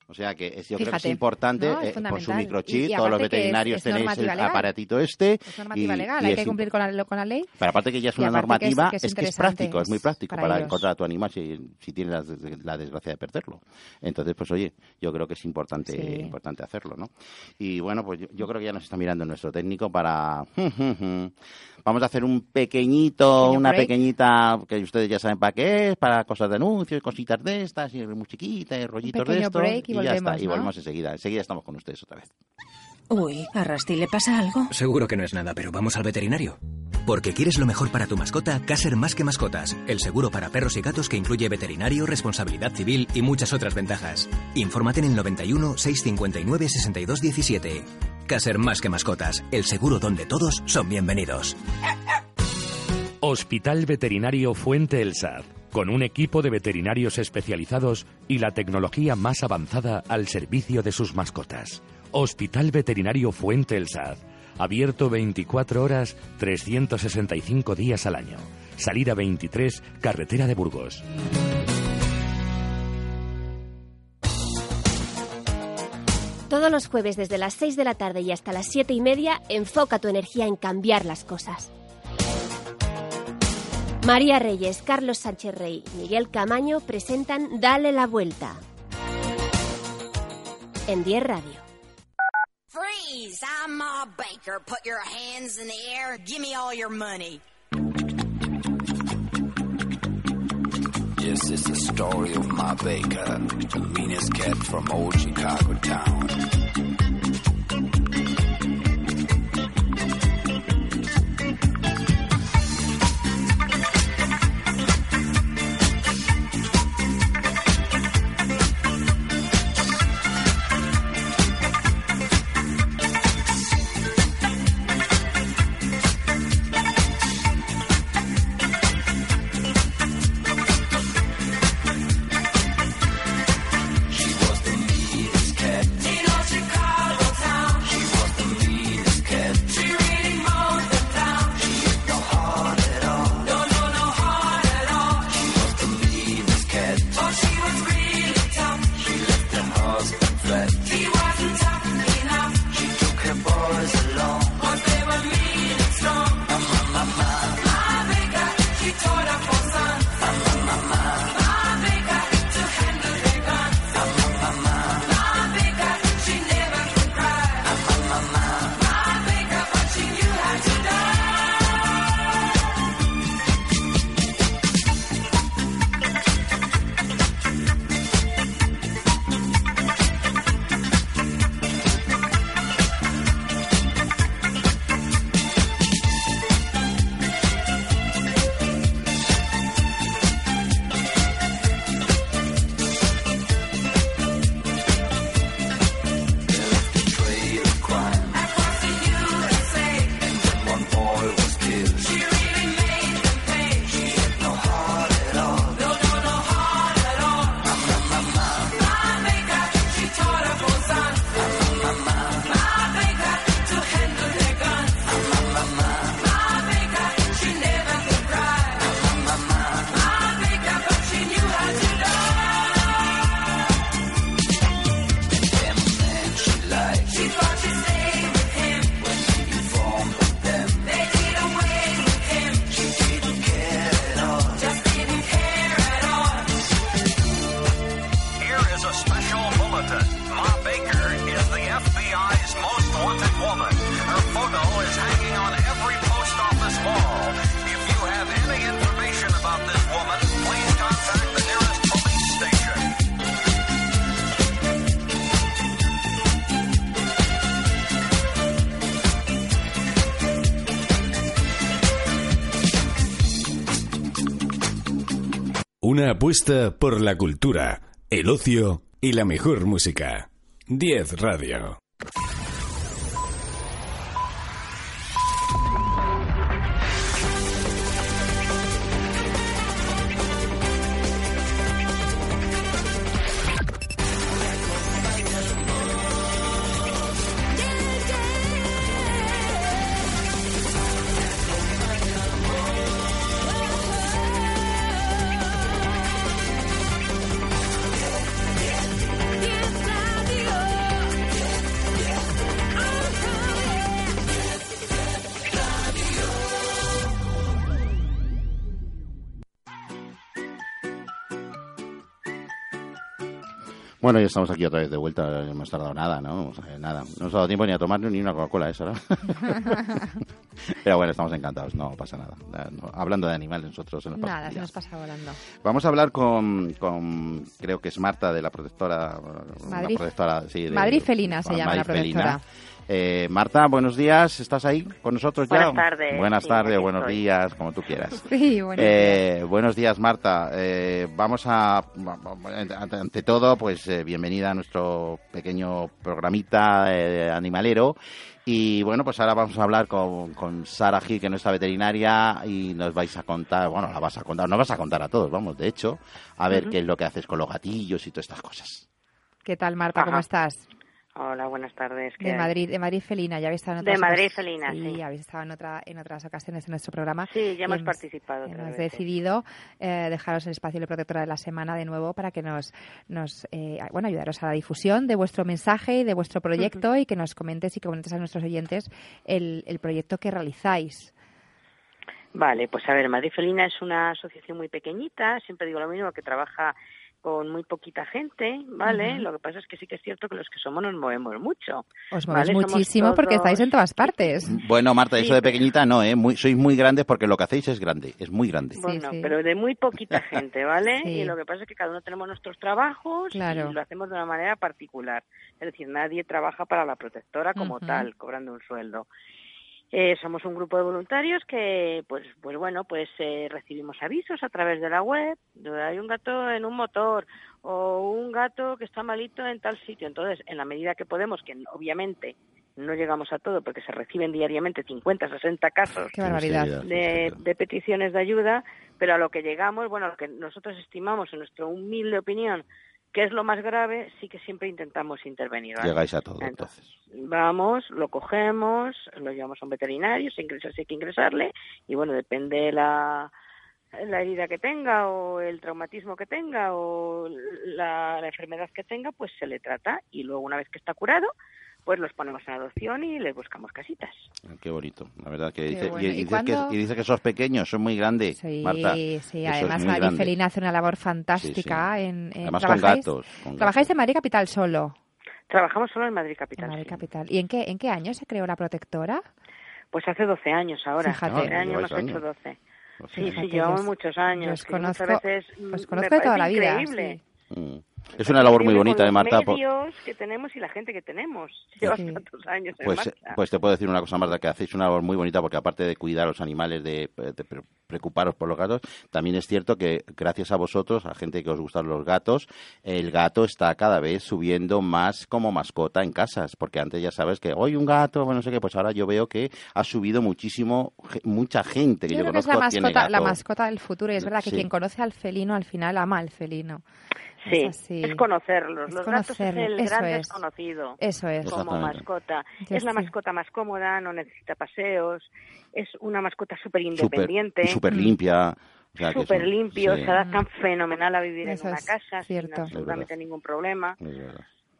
O sea que es- yo creo que es importante ¿no? Es eh, por su microchip, Y- y todos los que es- veterinarios es tenéis el legal. aparatito este. Es normativa y- legal, hay que cumplir con la, con la ley. pero aparte que ya es una que es- normativa, que es, que es interesante, práctico, es muy práctico para encontrar a tu animal si, si tienes la, la desgracia de perderlo. Entonces, pues oye, yo creo que es importante Sí. importante hacerlo, ¿no? Y bueno, pues yo, yo creo que ya nos está mirando nuestro técnico para... Vamos a hacer un pequeñito, una break. pequeñita, que ustedes ya saben para qué es, para cosas de anuncios, cositas de estas, y musiquita, y rollitos de pequeño y ya está, volvemos, y ¿no? volvemos enseguida. Enseguida estamos con ustedes otra vez. Uy, ¿a Rusty le pasa algo? Seguro que no es nada, pero vamos al veterinario. Porque quieres lo mejor para tu mascota, Caser Más que Mascotas, el seguro para perros y gatos que incluye veterinario, responsabilidad civil y muchas otras ventajas. Infórmate en el 91 659 62 17. Caser Más que Mascotas, el seguro donde todos son bienvenidos. Hospital Veterinario Fuente El Sad, con un equipo de veterinarios especializados y la tecnología más avanzada al servicio de sus mascotas. Hospital Veterinario Fuente El Sad, abierto 24 horas, 365 días al año. Salida 23, carretera de Burgos. Todos los jueves desde las 6 de la tarde y hasta las 7 y media, enfoca tu energía en cambiar las cosas. María Reyes, Carlos Sánchez Rey, Miguel Camaño presentan Dale la Vuelta. En 10 Radio. Freeze! I'm Ma Baker. Put your hands in the air. Give me all your money. This is the story of Ma Baker, the meanest cat from old Chicago town. Apuesta por la cultura, el ocio y la mejor música. 10 Radio. Bueno, ya estamos aquí otra vez de vuelta, no hemos tardado nada, ¿no? O sea, nada, no hemos dado tiempo ni a tomar ni una Coca-Cola esa, ¿no? Pero bueno, estamos encantados, no pasa nada. Hablando de animales, nosotros se nos pasa Nada, se nos pasa volando. Vamos a hablar con, con, creo que es Marta de la protectora. Madrid. protectora, sí, de- Madrid Felina se llama la Madrid Felina. Eh, Marta, buenos días, ¿estás ahí con nosotros ya? Buenas tardes, Buenas sí, tardes, buenos estoy. días, como tú quieras. Sí, buenos Eh, buenos días, Marta. Eh, vamos a, ante todo, pues eh, bienvenida a nuestro pequeño programita eh, animalero. Y bueno, pues ahora vamos a hablar con, con Sara Gil, que es nuestra veterinaria, y nos vais a contar, bueno, la vas a contar, nos vas a contar a todos, vamos, de hecho, a ver qué es lo que haces con los gatillos y todas estas cosas. ¿Qué tal, Marta? ¿Cómo estás? Hola, buenas tardes. ¿qué De hay? Madrid, de Madrid Felina, ya habéis estado en De otras Madrid ocas- Felina, sí. habéis estado en, otra, en otras ocasiones en nuestro programa. Sí, ya hemos participado Hemos decidido eh, dejaros el espacio de protectora de la semana de nuevo para que nos, nos eh, bueno, ayudaros a la difusión de vuestro mensaje y de vuestro proyecto y que nos comentes y que comentes a nuestros oyentes el, el proyecto que realizáis. Vale, pues a ver, Madrid Felina es una asociación muy pequeñita, siempre digo lo mismo, que trabaja con muy poquita gente, ¿vale? Lo que pasa es que sí que es cierto que los que somos nos movemos mucho. Os movéis muchísimo porque estáis en todas partes. Bueno, Marta, Sí, eso de pequeñita no, ¿eh? Muy, sois muy grandes porque lo que hacéis es grande, es muy grande. Bueno, pero de muy poquita gente, ¿vale? Sí. Y lo que pasa es que cada uno tenemos nuestros trabajos Claro. y lo hacemos de una manera particular. Es decir, nadie trabaja para la protectora como tal, cobrando un sueldo. Eh, somos un grupo de voluntarios que, pues, pues bueno, pues eh, recibimos avisos a través de la web. Hay un gato en un motor o un gato que está malito en tal sitio. Entonces, en la medida que podemos, que obviamente no llegamos a todo porque se reciben diariamente 50, 60 casos Qué barbaridad. de, de peticiones de ayuda, pero a lo que llegamos, bueno, a lo que nosotros estimamos en nuestra humilde opinión que es lo más grave, sí que siempre intentamos intervenir. ¿vale? Llegáis a todo, Entonces, entonces. Vamos, lo cogemos, lo llevamos a un veterinario, se ingresa si hay que ingresarle, y bueno, depende la, la herida que tenga o el traumatismo que tenga o la, la enfermedad que tenga, pues se le trata y luego una vez que está curado, pues los ponemos en adopción y les buscamos casitas. Qué bonito, la verdad que dice, bueno. y, ¿Y cuándo? que y dices que sos pequeños, son muy grandes, Sí, Marta. sí. Además, grande. Felina hace una labor fantástica. En, en- Además con ¿trabajáis- gatos, con ¿Trabajáis en Madrid Capital solo? Trabajamos solo en Madrid Capital. En Madrid sí. Capital. ¿Y en qué, en qué año se creó la protectora? Pues hace 12 años ahora. Fíjate. Este año hemos hecho años. 12. Pues Sí, sí, llevamos muchos años. os conozco- veces os conozco me de toda parece la vida, increíble. Mm. Es una labor muy bonita, con ¿eh, Marta? Los por- medios que tenemos y la gente que tenemos. Llevas Sí. tantos años en Pues, marcha. pues te puedo decir una cosa, Marta, que hacéis una labor muy bonita porque aparte de cuidar a los animales, de, de pre- preocuparos por los gatos, también es cierto que gracias a vosotros, a gente que os gustan los gatos, el gato está cada vez subiendo más como mascota en casas, porque antes ya sabes que hoy un gato, bueno, no sé qué, pues ahora yo veo que ha subido muchísimo, mucha gente que Yo yo, creo que es conozco la tiene mascota, la mascota del futuro. Y es verdad que Sí. quien conoce al felino al final ama al felino. Sí, Es conocerlos. Es Los gatos es el eso gran es. desconocido. Eso es. Como mascota. Yo es la sí. mascota más cómoda, no necesita paseos. Es una mascota súper independiente. súper limpia. o sea, súper son- limpio, sí, se adaptan fenomenal a vivir Eso en una casa cierto. sin absolutamente ningún problema.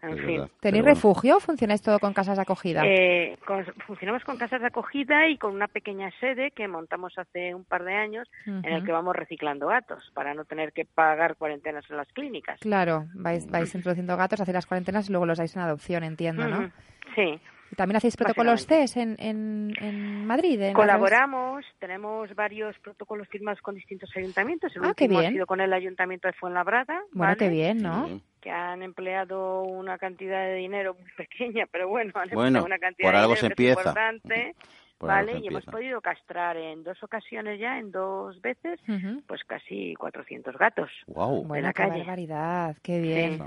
En es fin. verdad. ¿Tenéis bueno. refugio o funcionáis todo con casas de acogida? Eh, con- funcionamos con casas de acogida y con una pequeña sede que montamos hace un par de años en el que vamos reciclando gatos para no tener que pagar cuarentenas en las clínicas. Claro, vais, vais introduciendo gatos, hacéis las cuarentenas y luego los dais en adopción, entiendo, ¿no? Ujú. Sí. ¿Y también hacéis protocolos CES en, en, en Madrid? en las- Colaboramos, tenemos varios protocolos firmados con distintos ayuntamientos. El Ah, qué último bien. ha sido con el Ayuntamiento de Fuenlabrada, Bueno, ¿vale? qué bien, ¿no? Que han empleado una cantidad de dinero muy pequeña, pero bueno, han Bueno, empleado una cantidad por de dinero se empieza. importante. Por ¿vale? Y hemos podido castrar en dos ocasiones ya, en dos veces, pues casi 400 gatos. De Bueno, la qué calle. barbaridad, qué bien. Está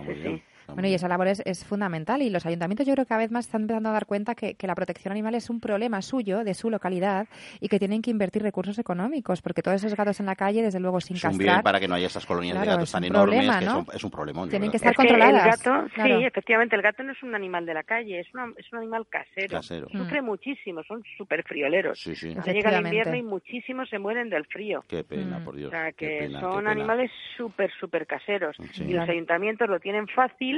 Bueno, y esa labor es, es fundamental y los ayuntamientos yo creo que cada vez más están empezando a dar cuenta que, que la protección animal es un problema suyo, de su localidad, y que tienen que invertir recursos económicos, porque todos esos gatos en la calle, desde luego, sin Es un castrar... bien para que no haya esas colonias Claro, de gatos es tan un enormes problema, que ¿no? son- es un problemón. Tienen ¿verdad? que estar Es que el controladas. gato, claro. sí, efectivamente, el gato no es un animal de la calle, es, una- es un animal casero. Casero. Sufre muchísimo, son súper frioleros. Sí, sí. Llega el invierno y muchísimos se mueren del frío. Qué pena, Mm. por Dios. O sea, que pena, son animales súper, súper caseros. Sí. Y los ayuntamientos lo tienen fácil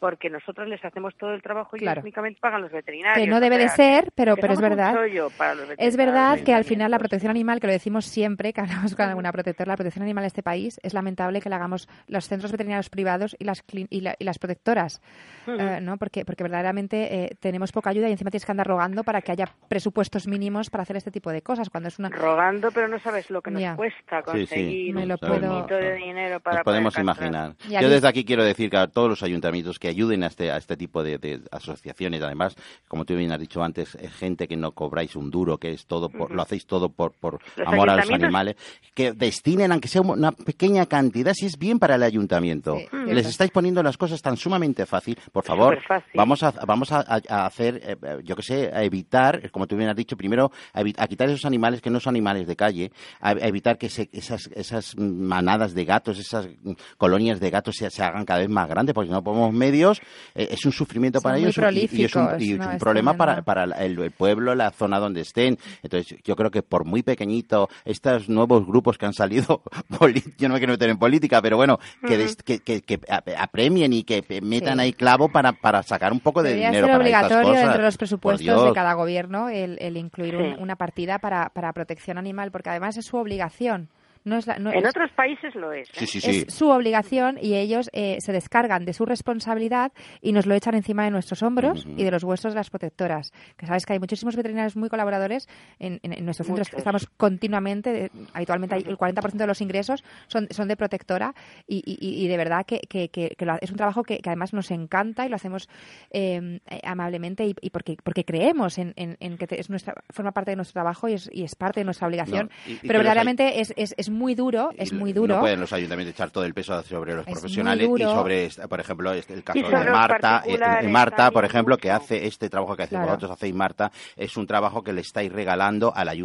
porque nosotros les hacemos todo el trabajo y Claro. únicamente pagan los veterinarios. Que no debe de ser, pero, pero es verdad. chollo para los Es verdad que al final la protección animal, que lo decimos siempre, que hablamos con alguna protectora, la protección animal de este país, es lamentable que la hagamos los centros veterinarios privados y las, y la- y las protectoras, eh, ¿no? Porque, porque verdaderamente eh, tenemos poca ayuda y encima tienes que andar rogando para que haya presupuestos mínimos para hacer este tipo de cosas. Cuando es una Rogando, pero no sabes lo que nos cuesta Sí, sí. conseguir Me lo un puedo- poquito de dinero para Nos podemos imaginar. Yo desde aquí quiero decir que a todos los ayuntamientos que ayuden a este, a este tipo de, de asociaciones, además, como tú bien has dicho antes, es gente que no cobráis un duro, que es todo por, lo hacéis todo por, por amor a los animales, que destinen, aunque sea una pequeña cantidad, si es bien para el ayuntamiento. Sí, Les estáis poniendo las cosas tan sumamente fácil. Por favor, vamos a, vamos a, hacer, eh, eh, yo que sé, a evitar, como tú bien has dicho, primero a, a quitar esos animales que no son animales de calle, a, a evitar que se- esas, esas manadas de gatos, esas mm, colonias de gatos se, se hagan cada vez más grandes, porque si no ponemos medios, eh, es un sufrimiento Son para ellos y- y, es un, y es un Es problema para, para el, el pueblo, la zona donde estén. Entonces, yo creo que por muy pequeñito, estos nuevos grupos que han salido, yo no me quiero meter en política, pero bueno, que, des- que, que- que ap- apremien y que metan Sí. ahí clavo para, para sacar un poco de Debería dinero ser para estas obligatorio cosas. dentro de los presupuestos de cada gobierno el, el incluir un- Sí. una partida para, para protección animal, porque además es su obligación. No es la- no En es- otros países lo es. ¿eh? Sí, sí, sí. es su obligación y ellos eh, se descargan de su responsabilidad y nos lo echan encima de nuestros hombros y de los vuestros de las protectoras. Que sabes que hay muchísimos veterinarios muy colaboradores en, en, en nuestros centros Muchos. estamos continuamente, eh, habitualmente hay el 40% de los ingresos son, son de protectora y, y- y de verdad que, que- que- que lo- es un trabajo que, que además nos encanta y lo hacemos eh, eh, amablemente y, y porque, porque creemos en, en- en que te- es nuestra, forma parte de nuestro trabajo y es, y es parte de nuestra obligación. No, Pero verdaderamente es, es, es muy duro, es muy No duro. pueden los ayuntamientos echar todo el peso sobre los Es profesionales y sobre, este- por ejemplo, este- el caso de Marta. eh, particulares Marta, por ejemplo, que hace este trabajo que hace Claro. vosotros hacéis, Marta, es un trabajo que le estáis regalando al ayuntamiento.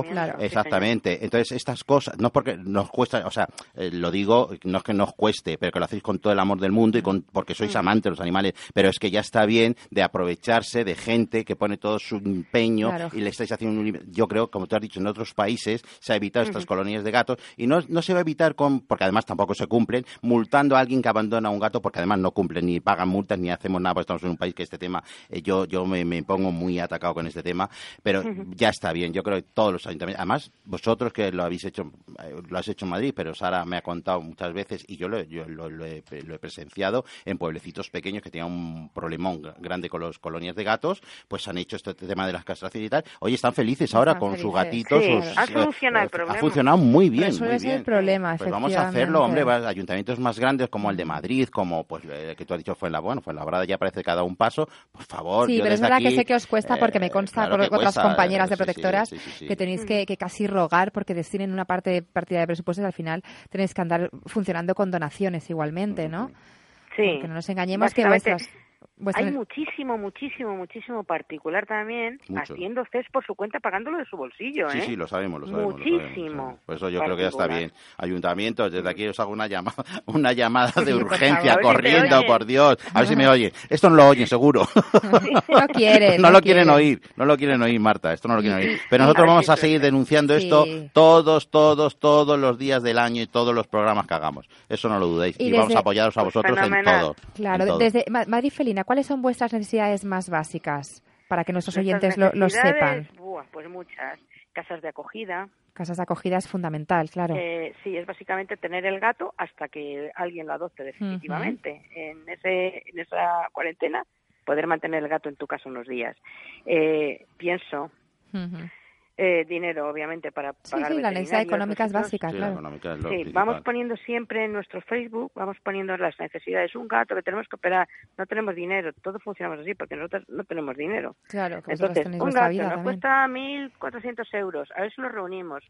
ayuntamiento, Claro. Exactamente. Entonces, estas cosas, no porque nos cuesta, o sea, eh, lo digo, no es que nos cueste, pero que lo hacéis con todo el amor del mundo y con, porque sois amantes de los animales, pero es que ya está bien de aprovecharse de gente que pone todo su empeño Claro. y le estáis haciendo un... Yo creo, como tú has dicho, en otros países se ha evitado estas colonias de gatos y no, no se va a evitar con, porque además tampoco se cumplen, multando a alguien que abandona un gato porque además no cumplen ni pagan multas ni hacemos nada porque estamos en un país que este tema, eh, yo, yo me, me pongo muy atacado con este tema, pero ya está bien, yo creo que todos los ayuntamientos, además vosotros que lo habéis hecho, eh, lo has hecho en Madrid, pero Sara me ha contado muchas veces y yo lo, yo lo, lo he, lo he presenciado en pueblecitos pequeños que tenían un problemón gr- grande con las colonias de gatos, pues han hecho este tema de las castraciones y tal. Oye, están felices ahora Están con sus gatitos. Sí, sus- ha eh, solucionado el eh, problema. Ha funcionado muy bien, Resuelve muy bien. problema, Pues vamos a hacerlo, hombre, ayuntamientos más grandes como el de Madrid, como pues eh, que tú has dicho fue la bueno, fue la Brada ya parece cada un paso, por favor. Sí, yo pero es verdad que sé que os cuesta porque me eh, consta claro por otras compañeras de sí, sí, protectoras sí, sí, sí. que tenéis que, que casi rogar porque destinen una parte de partida de presupuestos y al final tenéis que andar funcionando con donaciones igualmente, ¿no? Sí. Que no nos engañemos que vuestras... Hay muchísimo, muchísimo, muchísimo particular también Mucho. haciendo CES por su cuenta, pagándolo de su bolsillo, Sí, ¿eh? sí, lo sabemos, lo sabemos. lo sabemos, Muchísimo. lo sabemos. Por eso yo creo que ya está particular. bien. Ayuntamientos, desde aquí os hago una llamada, una llamada de Sí, por urgencia, si corriendo, oyen. por Dios. A ver si me oyen. Esto no lo oyen, seguro. No quieren. no lo quieren oír, no lo quieren oír, Marta, esto no lo quieren oír. Pero nosotros A ver vamos si a seguir denunciando Sí. esto todos, todos, todos los días del año y todos los programas que hagamos. Eso no lo dudéis. Y Y, vamos desde- a apoyaros a Pues vosotros en fenomenal. todo. Claro, en todo. desde Ma- Madrid Felina, ¿cuáles son vuestras necesidades más básicas para que nuestros oyentes lo, sepan? buah, pues muchas. Casas de acogida. Casas de acogida es fundamental, claro. Eh, sí, es básicamente tener el gato hasta que alguien lo adopte definitivamente. En ese en esa cuarentena, poder mantener el gato en tu casa unos días. Eh, pienso. Eh, dinero, obviamente, para Sí, pagar sí, la necesidad económica es básica, Sí, la claro. económica es lo Sí, principal. vamos poniendo siempre en nuestro Facebook, vamos poniendo las necesidades. Un gato que tenemos que operar, no tenemos dinero, todos funcionamos así porque nosotros no tenemos dinero. Claro, que Entonces, un gato vida nos también. cuesta 1.400 euros, a ver si lo reunimos.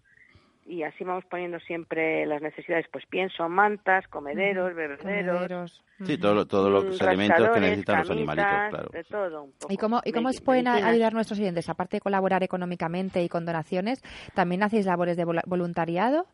Y así vamos poniendo siempre las necesidades, pues pienso, mantas, comederos, bebederos, Comederos. Sí, todo, todos los mm, elementos que rascadores, necesitan los animalitos, claro. de todo un poco. ¿Y cómo, ¿Y cómo os pueden ayudar nuestros oyentes? Aparte de colaborar económicamente y con donaciones, ¿también hacéis labores de voluntariado?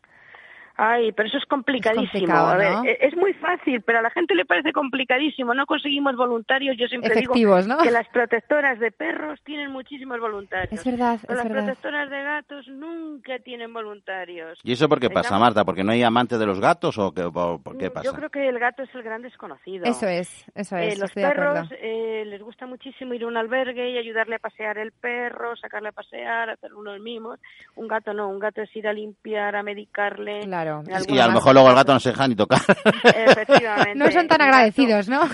Ay, pero eso es complicadísimo. complicado, a ver, ¿no? es muy fácil, pero a la gente le parece complicadísimo. No conseguimos voluntarios. Yo siempre Efectivos, digo ¿no? que las protectoras de perros tienen muchísimos voluntarios. Es verdad, pero es las verdad. protectoras de gatos nunca tienen voluntarios. ¿Y eso por qué pasa, Marta? ¿Porque no hay amantes de los gatos o qué, por, por qué Mm, pasa? Yo creo que el gato es el gran desconocido. Eso es, eso Eh, es. los de acuerdo. perros eh, les gusta muchísimo ir a un albergue y ayudarle a pasear el perro, sacarle a pasear, hacer unos mimos. Un gato no, un gato es ir a limpiar, a medicarle. Claro. Y a lo mejor luego el gato no se deja ni tocar. Efectivamente. No son tan agradecidos, ¿no?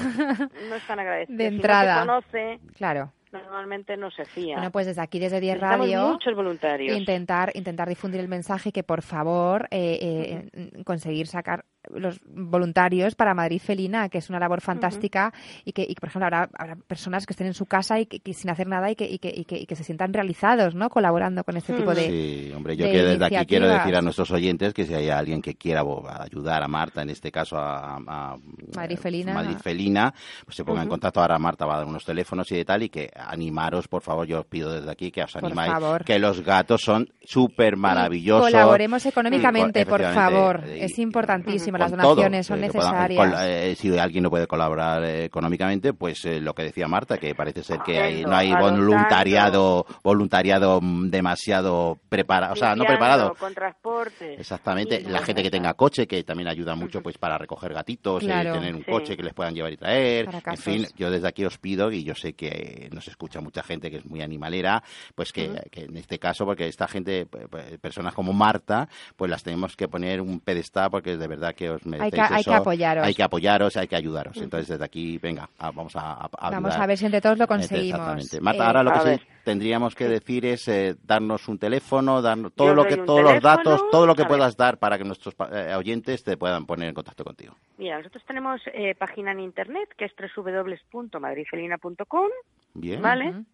No están agradecidos. De Si entrada. no se conoce, Claro. normalmente no se fía. Bueno, pues desde aquí, desde 10 Necesitamos Radio, muchos voluntarios. intentar intentar difundir el mensaje que por favor eh, eh, conseguir sacar los voluntarios para Madrid Felina, que es una labor fantástica y que, y que, por ejemplo, habrá, habrá personas que estén en su casa y que, que sin hacer nada y que, y, que, y, que, y que se sientan realizados, ¿no? Colaborando con este tipo de Sí, hombre, yo de que desde aquí quiero decir a nuestros oyentes que si hay alguien que quiera ayudar a Marta, en este caso a, a- Madrid Felina. Madrid Felina, pues se ponga en contacto. Ahora Marta va a dar unos teléfonos y de tal, y que animaros, por favor, yo os pido desde aquí que os Por animáis, favor. que los gatos son súper maravillosos. Colaboremos económicamente, Y con- por favor. y- Es importantísimo. Las todo, donaciones son eh, puedan- necesarias. con- eh, si alguien no puede colaborar eh, económicamente, pues eh, lo que decía Marta, que parece ser que hay- no hay voluntariado, voluntariado demasiado preparado, o sea, no preparado. Con transportes. Exactamente, Sí, la gente que tenga coche, que también ayuda mucho pues para recoger gatitos, eh, Claro. tener un Sí. coche que les puedan llevar y traer. En fin, yo desde aquí os pido, y yo sé que eh, nos escucha mucha gente que es muy animalera, pues que, que en este caso, porque esta gente, pues, pues, personas como Marta, pues las tenemos que poner un pedestal porque de verdad que os merecéis que- hay que apoyaros. Hay que apoyaros, hay que ayudaros. Entonces desde aquí, venga, a- vamos a, a- Vamos a ver si entre todos lo conseguimos. Exactamente. Marta, Eh, ahora lo que sí tendríamos que decir es eh, darnos un teléfono, darnos Yo todo lo que todos los datos, todo lo que ver. puedas dar para que nuestros eh, oyentes te puedan poner en contacto contigo. Mira, nosotros tenemos eh, página en internet que es www.madridfelina.com, Bien. ¿vale? Ujú.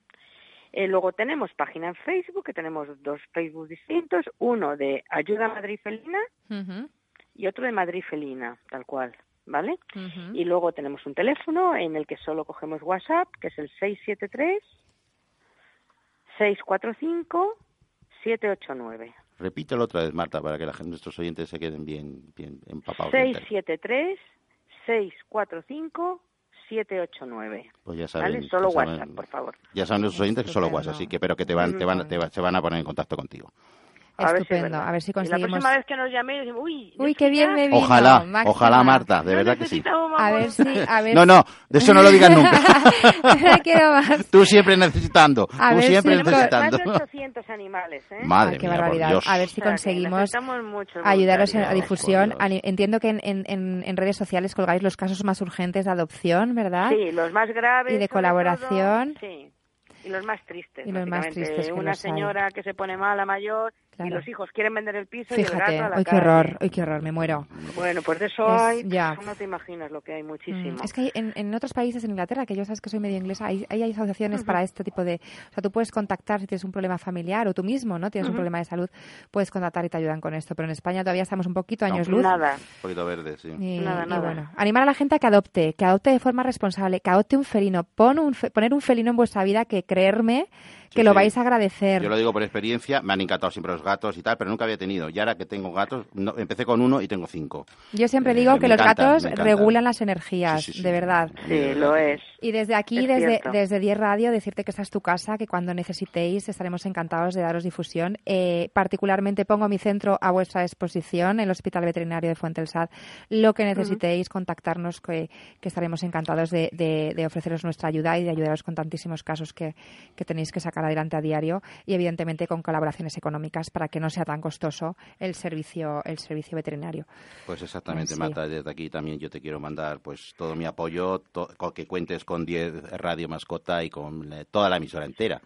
Eh, luego tenemos página en Facebook, que tenemos dos Facebook distintos, uno de Ayuda Madrid Felina Ujú, y otro de Madrid Felina, tal cual, ¿vale? ujú. Y luego tenemos un teléfono en el que solo cogemos WhatsApp, que es el 673 645 789. Repítelo otra vez, Marta, para que la gente, nuestros oyentes se queden bien, bien empapados. del tema. 673 645 789. Pues ya saben, ¿Vale? Solo ya saben- WhatsApp, por favor. Ya saben nuestros oyentes que solo. WhatsApp, así que pero que te van, te van, te va- se van a poner en contacto contigo. A ver si Estupendo. A ver si Y la conseguimos. próxima vez que nos llaméis, decimos, uy, Uy, qué bien me vino. Ojalá, Máxima. ojalá Marta, de no verdad que sí. A ver si, a ver No, no, de eso no lo digas nunca. Quiero más. Tú siempre necesitando, A tú siempre si- necesitando. Más de 800 animales, ¿eh? Madre Ay, qué mía, por barbaridad. Dios. A ver si O sea, conseguimos muchos ayudaros en la voluntarios. difusión. por Entiendo que en, en- en- redes sociales colgáis los casos más urgentes de adopción, ¿verdad? Sí, los más graves. Y de colaboración. todo, sí. Y los más tristes. Y los más tristes Una señora que se pone mala mayor Claro. y los hijos quieren vender el piso y el Fíjate, gato a la uy, qué calle. horror, uy, qué horror, me muero. Bueno, pues de eso Es- hay. ya. No te imaginas lo que hay muchísimo. Mm, Es que hay- en, en otros países, en Inglaterra, que yo sabes que soy medio inglesa, hay, hay asociaciones para este tipo de... O sea, tú puedes contactar si tienes un problema familiar o tú mismo, ¿no? Tienes un Ujú. problema de salud, puedes contactar y te ayudan con esto. Pero en España todavía estamos un poquito años luz. Nada. Un poquito verde, sí. Y, Nada, y nada. bueno, animar a la gente a que adopte, que adopte de forma responsable, que adopte un felino. Pon un fe- poner un felino en vuestra vida que creerme que Sí, lo sí. vais a agradecer. Yo lo digo por experiencia, me han encantado siempre los gatos y tal, pero nunca había tenido. Y ahora que tengo gatos, no- empecé con uno y tengo cinco. Yo siempre Eh, digo que los encantan, gatos regulan las energías, Sí, sí, sí. de verdad. Sí, lo es. Y desde aquí, Es desde, desde 10 Radio, decirte que esta es tu casa, que cuando necesitéis estaremos encantados de daros difusión. Eh, particularmente pongo mi centro a vuestra disposición, el Hospital Veterinario de Fuente del Sad. Lo que necesitéis, contactarnos, que, que estaremos encantados de, de- de ofreceros nuestra ayuda y de ayudaros con tantísimos casos que, que tenéis que sacar sacar adelante a diario y evidentemente con colaboraciones económicas para que no sea tan costoso el servicio el servicio veterinario. Pues exactamente, Sí. Marta, desde aquí también yo te quiero mandar pues todo mi apoyo, to- que cuentes con 10 Radio Mascota y con eh, toda la emisora entera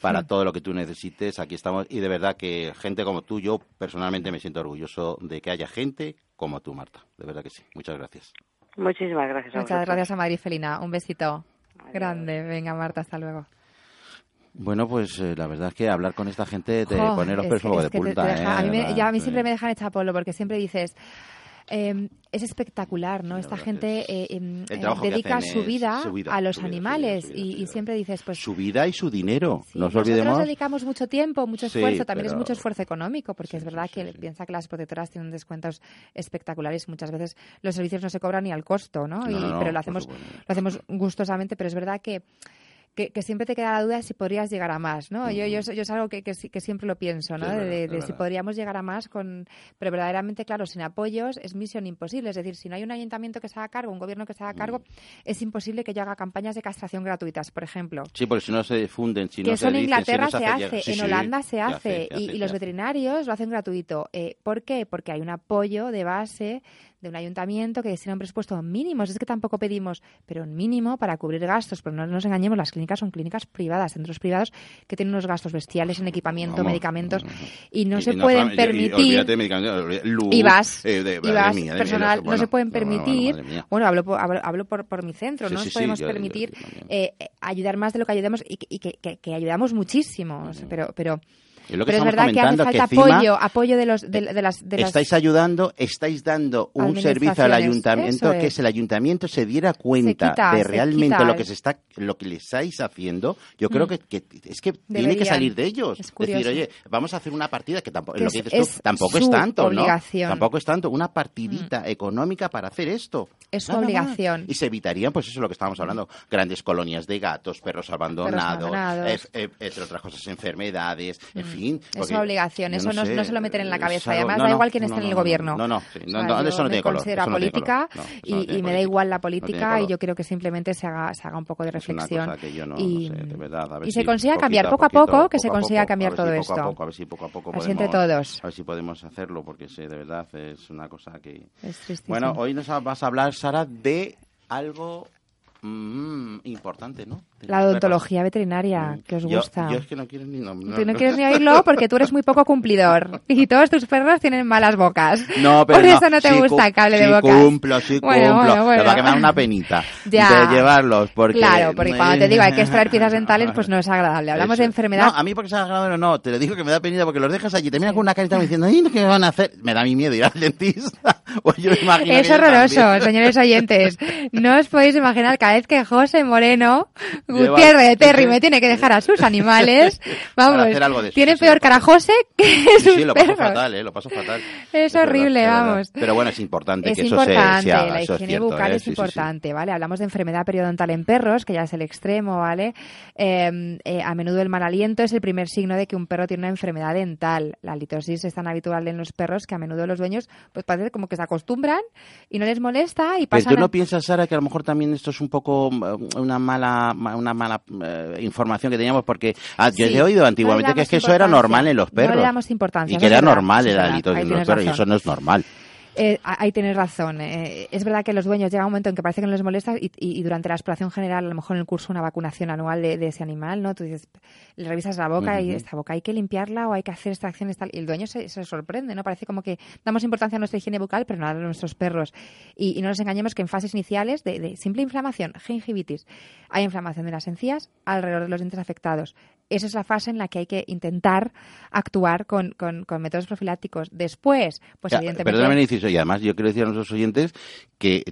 para Sí. todo lo que tú necesites. Aquí estamos y de verdad que gente como tú, yo personalmente me siento orgulloso de que haya gente como tú, Marta. De verdad que sí. Muchas gracias. Muchísimas gracias a Muchas gracias a Madrid Felina. Un besito grande. Venga, Marta, hasta luego. Bueno, pues eh, la verdad es que hablar con esta gente te Jo, pone los pelos de punta. deja- ¿eh? a, mí me- ya a mí Sí. siempre me dejan hecha polvo porque siempre dices, eh, es espectacular, ¿no? Esta gente eh, em, eh, dedica su vida, su vida, a los vida, animales vida, y, y siempre dices, pues Su vida y su dinero. no nos nosotros olvidemos. dedicamos mucho tiempo, mucho Sí, esfuerzo, también es mucho esfuerzo económico, porque es verdad que piensa que las protectoras tienen descuentos espectaculares. Muchas veces los servicios no se cobran ni al costo, ¿no? No, Y- no, pero lo hacemos, lo hacemos gustosamente, pero es verdad que que, que siempre te queda la duda de si podrías llegar a más, ¿no? Yo, yo, yo es algo que, que, siempre lo pienso, ¿no? Sí, de verdad, de- es de si podríamos llegar a más con... Pero verdaderamente, claro, sin apoyos es misión imposible. Es decir, si no hay un ayuntamiento que se haga cargo, un gobierno que se haga cargo, es imposible que yo haga campañas de castración gratuitas, por ejemplo Sí, porque si no se difunden, si que no eso se en Inglaterra no se, hace hace, llegar- sí, en Holanda se se hace, hace, se y, hace, y se los veterinarios lo hacen gratuito. Eh, ¿Por qué? Porque hay un apoyo de base de un ayuntamiento que destina un presupuesto mínimo. Es que tampoco pedimos, pero un mínimo para cubrir gastos. Pero no nos engañemos, las clínicas son clínicas privadas, centros privados que tienen unos gastos bestiales en equipamiento, Vamos. medicamentos y no Y- se y pueden y- y permitir. luz, IVAs, eh, personal, no se pueden bueno, permitir, bueno, hablo por, hablo, hablo por, por mi centro, Sí, no nos sí, podemos yo- permitir yo eh, eh, ayudar más de lo que ayudamos y, que- y que, que- que ayudamos muchísimo, pero, pero, Es lo que pero es verdad que hace que falta apoyo, apoyo de los de, de las de las estáis ayudando, estáis dando un servicio al ayuntamiento que es. si el ayuntamiento se diera cuenta quita, de realmente lo que se está, lo que le estáis haciendo, yo creo Mm. que, que es que tiene que salir de ellos. Es decir, curioso. oye, vamos a hacer una partida que tampoco, Que lo que es- dices tú, es tampoco es tanto, ¿no? obligación. Mm. Tampoco es tanto, una partidita económica para hacer esto. Es su Nada más. obligación. Y se evitarían, pues eso es lo que estábamos hablando, grandes colonias de gatos, perros abandonados, abandonados. eh, eh, entre otras cosas, enfermedades, en fin. Es su obligación, eso no, sé, no se lo meten en la cabeza. algo- Además, da igual quién esté en el no, gobierno. No, no, sí, O no, sea, eso no tiene color. considero no y, me da igual la política y yo quiero que simplemente se haga, se haga un poco de una reflexión. y, se si consiga cambiar poco a poco, que se consiga cambiar todo esto. a ver si poco a poco todos. A ver si podemos hacerlo, porque de verdad es una cosa que... Es. Bueno, hoy nos vas a hablar, Sara, de algo mm, importante, ¿no? La odontología veterinaria, que os. Yo- gusta. Yo, es que no quiero ni... No, Tú no quieres ni oírlo porque tú eres muy poco cumplidor y todos tus perros tienen malas bocas. No, pero Por eso no te sí gusta el cable sí de bocas. cumplo, sí Bueno, cumplo. bueno, bueno. Me va a quedar una penita Ya. de llevarlos, porque... Claro, porque cuando te digo hay que extraer piezas dentales, pues no es agradable. Hablamos Eso. de enfermedad. No, a mí porque sea agradable no, te lo digo que me da penita porque los dejas allí, te miran con una carita diciendo, "Ay, ¿qué me van a hacer? Me da mi miedo ir al dentista. Pues yo me imagino Es que horroroso, señores oyentes. No os podéis imaginar cada vez que José Moreno Lleva- Gutiérrez Terry me tiene que dejar a sus animales. Vamos, de tiene sí, peor cara José que Sí, sus sí, lo paso perros. fatal, ¿eh? Lo paso fatal. Es horrible, verdad. vamos. Pero bueno, es importante Es que eso se, importante, se haga, la es higiene cierto, bucal ¿eh? es importante, ¿vale? Hablamos de enfermedad periodontal en perros, que ya es el extremo, ¿vale? Eh, eh, a menudo el mal aliento es el primer signo de que un perro tiene una enfermedad dental. La litosis es tan habitual en los perros que a menudo los dueños, pues parece como que se acostumbran y no les molesta y pasan... tú no a- piensas, Sara, que a lo mejor también esto es un poco eh, una mala una mala eh, información que teníamos porque ah, yo Sí, he oído no antiguamente que es que eso era normal en los No le perros. damos importancia, Y que era verdad, normal el ahí en los perros y eso no es normal. Eh, ahí tienes razón. Eh, es verdad que los dueños llega un momento en que parece que no les molesta y, y- y durante la exploración general, a lo mejor en el curso, una vacunación anual de, de ese animal, ¿no? Tú dices, le revisas la boca y esta boca hay que limpiarla o hay que hacer extracciones tal. Y el dueño se, se sorprende, ¿no? Parece como que damos importancia a nuestra higiene bucal, pero no a nuestros perros. Y, y no nos engañemos que en fases iniciales de, de simple inflamación, gingivitis, hay inflamación de las encías alrededor de los dientes afectados. Esa es la fase en la que hay que intentar actuar con, con- con métodos profilácticos. Después, pues Ya, evidentemente... Perdóname, y además yo quiero decir a nuestros oyentes que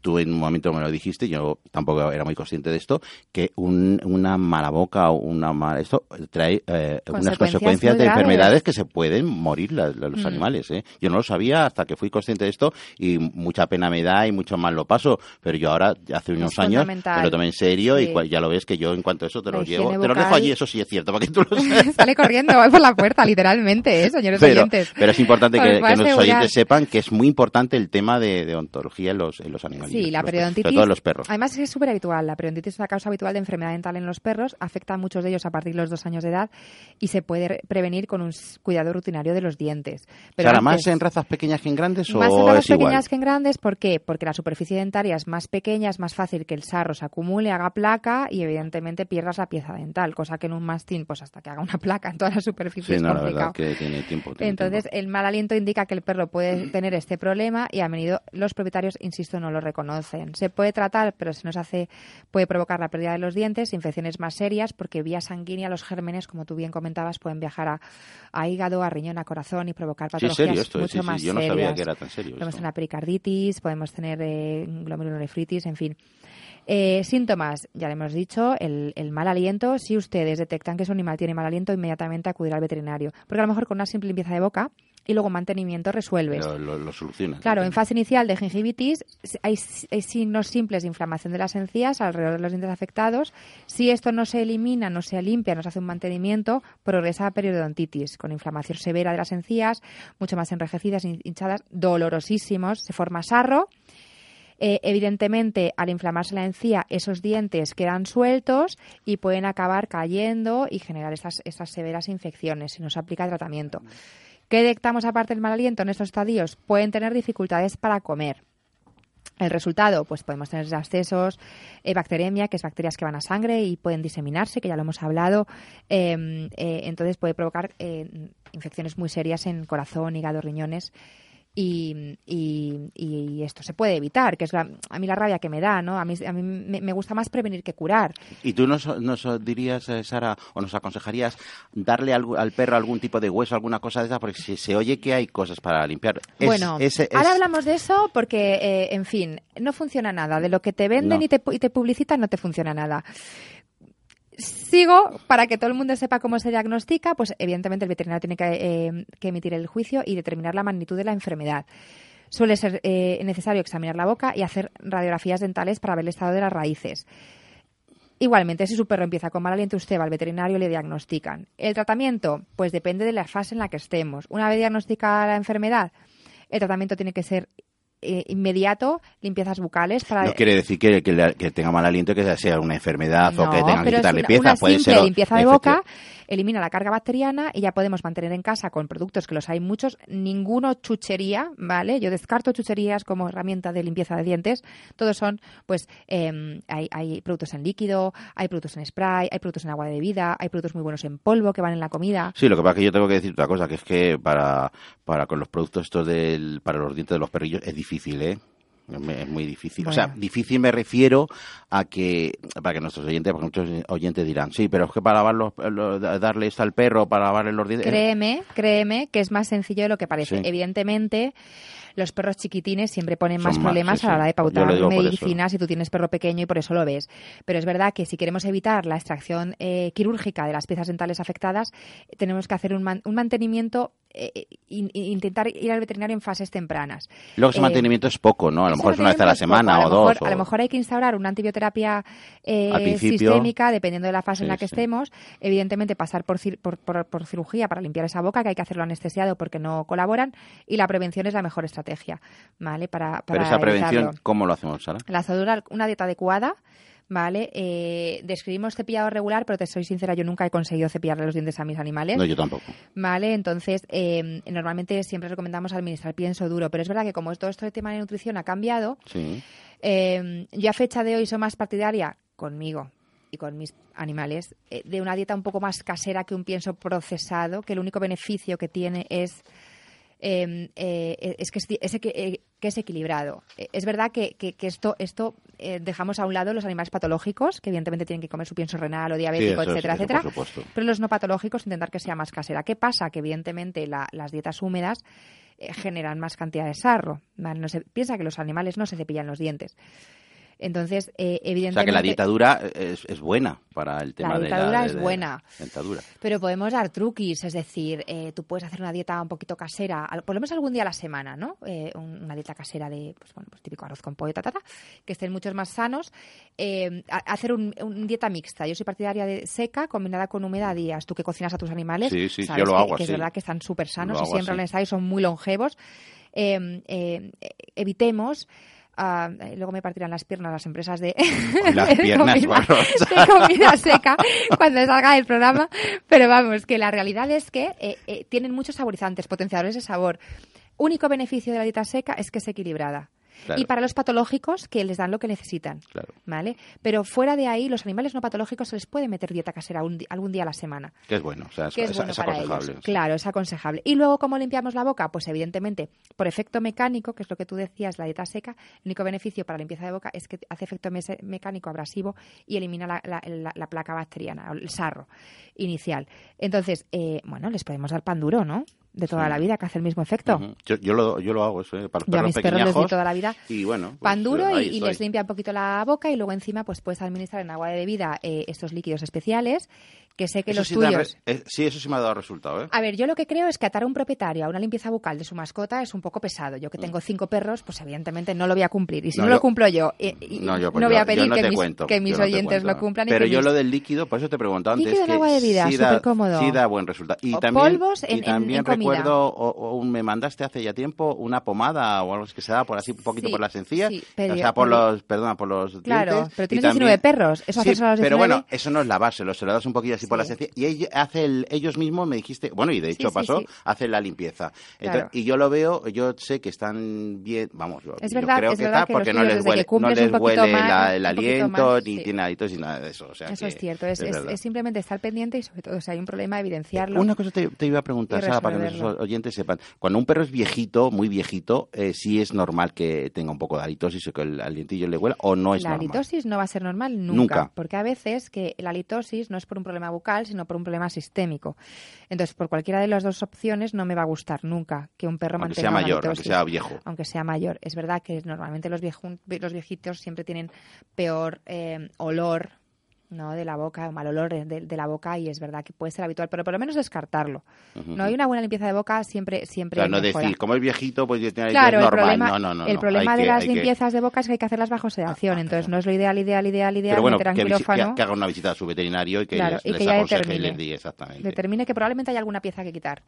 tú en un momento me lo dijiste, yo tampoco era muy consciente de esto, que un- una mala boca o una mala... Esto trae eh, unas Consecuencias consecuencias muy de graves. enfermedades que se pueden morir la- la- los Mm. animales. ¿eh? Yo no lo sabía hasta que fui consciente de esto y mucha pena me da y mucho mal lo paso, pero yo ahora, hace unos años, fundamental. me lo tomé en serio y Sí. cua- ya lo ves que yo en cuanto a eso te La lo llevo. Te lo dejo allí, eso sí es cierto, para que tú lo. Sale corriendo, voy por la puerta, literalmente, ¿eh, señores Pero, oyentes. pero es importante que, que asegurar. oyentes sepan que es muy importante el tema de, de ontología en los, en los animales. Sí, la periodontitis. Sobre todo en los perros. Además, es súper habitual. La periodontitis es una causa habitual de enfermedad dental en los perros. Afecta a muchos de ellos a partir de los dos años de edad y se puede re- prevenir con un cuidado rutinario de los dientes. Pero ¿Será antes- más en razas pequeñas que en grandes más en o razas es igual? pequeñas que en grandes, ¿por qué? Porque la superficie dentaria es más pequeña, es más fácil que el sarro se acumule, haga placa y evidentemente pierdas la pieza dental, cosa que en un mastín, pues hasta que haga una placa en toda la superficie Sí, es no, la complicado. verdad que tiene tiempo. tiene Entonces, el mal aliento indica que el perro puede tener este problema y a menudo los propietarios, insisto, no lo reconocen. Se puede tratar, pero se nos hace, puede provocar la pérdida de los dientes, infecciones más serias, porque vía sanguínea los gérmenes, como tú bien comentabas, pueden viajar a, a hígado, a riñón, a corazón y provocar Sí, patologías serio esto, mucho sí, sí, más yo no serias. sabía que era tan serio Podemos esto. tener pericarditis, podemos tener eh, glomerulonefritis, en fin. Eh, síntomas, ya le hemos dicho, el, el mal aliento. Si ustedes detectan que su animal tiene mal aliento, inmediatamente acudir al veterinario. Porque a lo mejor con una simple limpieza de boca y luego mantenimiento resuelves. Lo, lo. Claro, en fase inicial de gingivitis hay, hay signos simples de inflamación de las encías alrededor de los dientes afectados. Si esto no se elimina, no se limpia, no se hace un mantenimiento, progresa a periodontitis, con inflamación severa de las encías, mucho más enrejecidas, hin- hinchadas, dolorosísimos, se forma sarro. Eh, evidentemente, al inflamarse la encía, esos dientes quedan sueltos y pueden acabar cayendo y generar estas, severas infecciones si no se aplica tratamiento. ¿Qué detectamos aparte del mal aliento en estos estadios? Pueden tener dificultades para comer. El resultado, pues podemos tener abscesos, eh, bacteremia, que es bacterias que van a sangre y pueden diseminarse, que ya lo hemos hablado. Eh, eh, entonces puede provocar infecciones muy serias en corazón, hígado, riñones. Y, y- y esto se puede evitar, que es la- a mí la rabia que me da, ¿no? A mí, a mí me, me gusta más prevenir que curar. ¿Y tú nos, nos dirías, eh, Sara, o nos aconsejarías darle al, al perro algún tipo de hueso, alguna cosa de esa? Porque si se oye que hay cosas para limpiar. es- bueno, es- es- ahora hablamos de eso porque, eh, en fin, no funciona nada. De lo que te venden No. y, te, y te publicitan no te funciona nada. Sigo, para que todo el mundo sepa cómo se diagnostica, pues evidentemente el veterinario tiene que, eh, emitir el juicio y determinar la magnitud de la enfermedad. Suele ser eh, necesario examinar la boca y hacer radiografías dentales para ver el estado de las raíces. Igualmente, si su perro empieza con mal aliento, usted va al veterinario y le diagnostican. El tratamiento, pues depende de la fase en la que estemos. Una vez diagnosticada la enfermedad, el tratamiento tiene que ser eh, inmediato, limpiezas bucales para No quiere decir que, que, que tenga mal aliento, que sea una enfermedad o que No, tengan que quitarle una, piezas. Puede ser. limpieza de boca, elimina la carga bacteriana y ya podemos mantener en casa con productos que los hay muchos, ninguno chuchería, ¿vale? Yo descarto chucherías como herramienta de limpieza de dientes. Todos son, pues, eh, hay, hay productos en líquido, hay productos en spray, hay productos en agua de bebida, hay productos muy buenos en polvo que van en la comida. Sí, lo que pasa es que yo tengo que decir otra cosa, que es que para, para con los productos estos del, para los dientes de los perrillos es difícil, ¿eh? Es muy- difícil. O sea, Bueno. difícil me refiero a que, para que nuestros oyentes, porque muchos oyentes dirán, sí, pero es que para lavar los, los- darle esto al perro, para lavarle los dientes. Créeme, créeme que es más sencillo de lo que parece. Sí. Evidentemente, los perros chiquitines siempre ponen más más, problemas sí, a la hora de pautar medicina si tú tienes perro pequeño y por eso lo ves. Pero es verdad que si queremos evitar la extracción eh, quirúrgica de las piezas dentales afectadas, eh, tenemos que hacer un, man- un mantenimiento, eh, in- in- intentar ir al veterinario en fases tempranas. Luego ese Eh, mantenimiento es poco, ¿no? A lo mejor es una vez a la semana poco. o dos. A lo mejor hay que instaurar una antibioterapia eh, sistémica, dependiendo de la fase en la que sí. estemos. Evidentemente, pasar por, cir- por, por- por cirugía para limpiar esa boca, que hay que hacerlo anestesiado porque no colaboran. Y la prevención es la mejor estrategia, ¿vale? Para, Pero para esa prevención, evitarlo. ¿cómo lo hacemos, Sara? La azadura, una dieta adecuada. ¿Vale? Eh, describimos cepillado regular, pero te soy sincera, yo nunca he conseguido cepillarle los dientes a mis animales. No, yo tampoco. Vale, entonces eh, normalmente siempre recomendamos administrar pienso duro, pero es verdad que como todo esto de tema de nutrición ha cambiado, Sí. eh, yo a fecha de hoy soy más partidaria conmigo y con mis animales eh, de una dieta un poco más casera que un pienso procesado, que el único beneficio que tiene es eh, eh, es, que es, eh, que es equilibrado. Eh, Es verdad que, que- que esto, esto eh, dejamos a un lado los animales patológicos, que evidentemente tienen que comer su pienso renal o diabético, eso etcétera, eso etcétera. Pero los no patológicos intentar que sea más casera. ¿Qué pasa? Que evidentemente la- las dietas húmedas generan más cantidad de sarro. ¿vale? No se, piensa que los animales no se cepillan los dientes. Entonces, eh, O evidentemente... sea que la dieta dura es, es buena para el tema de dieta dura de- es de- buena. dentadura. Pero podemos dar truquis, es decir, eh, tú puedes hacer una dieta un poquito casera, al- por lo menos algún día a la semana, ¿no? Eh, un- una dieta casera de, pues bueno, pues típico arroz con pollo, ta, ta, ta, que estén muchos más sanos. Eh, a- hacer un, un dieta mixta. Yo soy partidaria de seca combinada con humedad días. Tú que cocinas a tus animales, Sí, sí, sabes yo lo que, hago que es así. verdad que están súper sanos y hago siempre así. lo estáis, son muy longevos. Eh, evitemos eh, luego me partirán las piernas las empresas de, Las de piernas, comida, bueno. de comida seca cuando salga del programa. Pero vamos, que la realidad es que eh, eh, tienen muchos saborizantes, potenciadores de sabor. Único beneficio de la dieta seca es que es equilibrada. Claro. Y para los patológicos, que les dan lo que necesitan. Claro. ¿Vale? Pero fuera de ahí, los animales no patológicos se les puede meter dieta casera un algún día a la semana. Que es bueno, o sea, es, que es es- bueno es aconsejable. Claro, es aconsejable. Y luego, ¿cómo limpiamos la boca? Pues evidentemente, por efecto mecánico, que es lo que tú decías, la dieta seca, el único beneficio para la limpieza de boca es que hace efecto mecánico abrasivo y elimina la, la- la- la placa bacteriana, o el sarro inicial. Entonces, eh, bueno, les podemos dar pan duro, ¿no? De toda la vida, que hace el mismo efecto. Yo, yo lo, yo lo hago eso, ¿eh? para los Yo a mis perros les doy toda la vida Y bueno, pues, pan duro y, les limpia un poquito la boca y luego encima pues puedes administrar en agua de bebida eh, estos líquidos especiales que sé que Eso los sí, tuyos... eh, sí, eso sí me ha dado resultado, ¿eh? A ver, yo lo que creo es que atar a un propietario a una limpieza bucal de su mascota es un poco pesado. Yo que Mm. tengo cinco perros, pues evidentemente no lo voy a cumplir. Y si No, no, yo- lo cumplo yo, eh, y- No, yo, pues, no voy a pedir no que mis, cuento, que mis oyentes cuento. lo cumplan. y Pero yo mis- lo del líquido, por eso te preguntaba antes. Líquido en que agua de vida, sí da, supercómodo. Sí da buen resultado. Y O también, polvos en- y en- también en comida. recuerdo, o, o me mandaste hace ya tiempo una pomada o algo que se da por así un poquito Sí, por las encías. sí, pero o sea, por los, perdona, por los Claro, dientes. pero tienes también- 19 perros, eso Pero 19. bueno, eso no es la base, lo se lo das un poquillo así por las encías. Y hace el- ellos mismos me dijiste, bueno, y de hecho sí, pasó, sí. hacen la limpieza. Entonces, Claro. Y yo lo veo, yo sé que están bien, vamos, Es yo verdad- creo es que está que porque no les huele, no les más, la- el aliento, más, ni sí. tiene halitos ni nada de eso. O sea Eso que es cierto, es, es- es simplemente estar pendiente y sobre todo si hay un problema evidenciarlo. Una cosa te, te iba a preguntar, Sara, para que nuestros oyentes sepan. Cuando un perro es viejito, muy viejito, eh, sí es normal que tenga un poco de halitosis o que el alientillo le huela, o no es la normal. halitosis no va a ser normal nunca, Nunca. porque a veces que la halitosis no es por un problema bucal, sino por un problema sistémico. Entonces, por cualquiera de las dos opciones no me va a gustar nunca que un perro Aunque mantenga sea una mayor, aunque sea viejo. Aunque sea mayor. Es verdad que normalmente los, los viejitos siempre tienen peor eh, olor ¿no? de la boca, o mal olor de, de la boca y es verdad que puede ser habitual, pero por lo menos descartarlo. No hay una buena limpieza de boca siempre siempre sea, no decir, como es viejito, pues ya tiene Claro, el normal. problema, no, no, no. el problema de que- las que- limpiezas de boca es que hay que hacerlas bajo sedación, entonces no es lo ideal, ideal, ideal, ideal, Pero bueno, meter que, quirófano. haga una visita a su veterinario y que Claro, les, y les que ya aconseje y les diga exactamente. Determine que probablemente hay alguna pieza que quitar.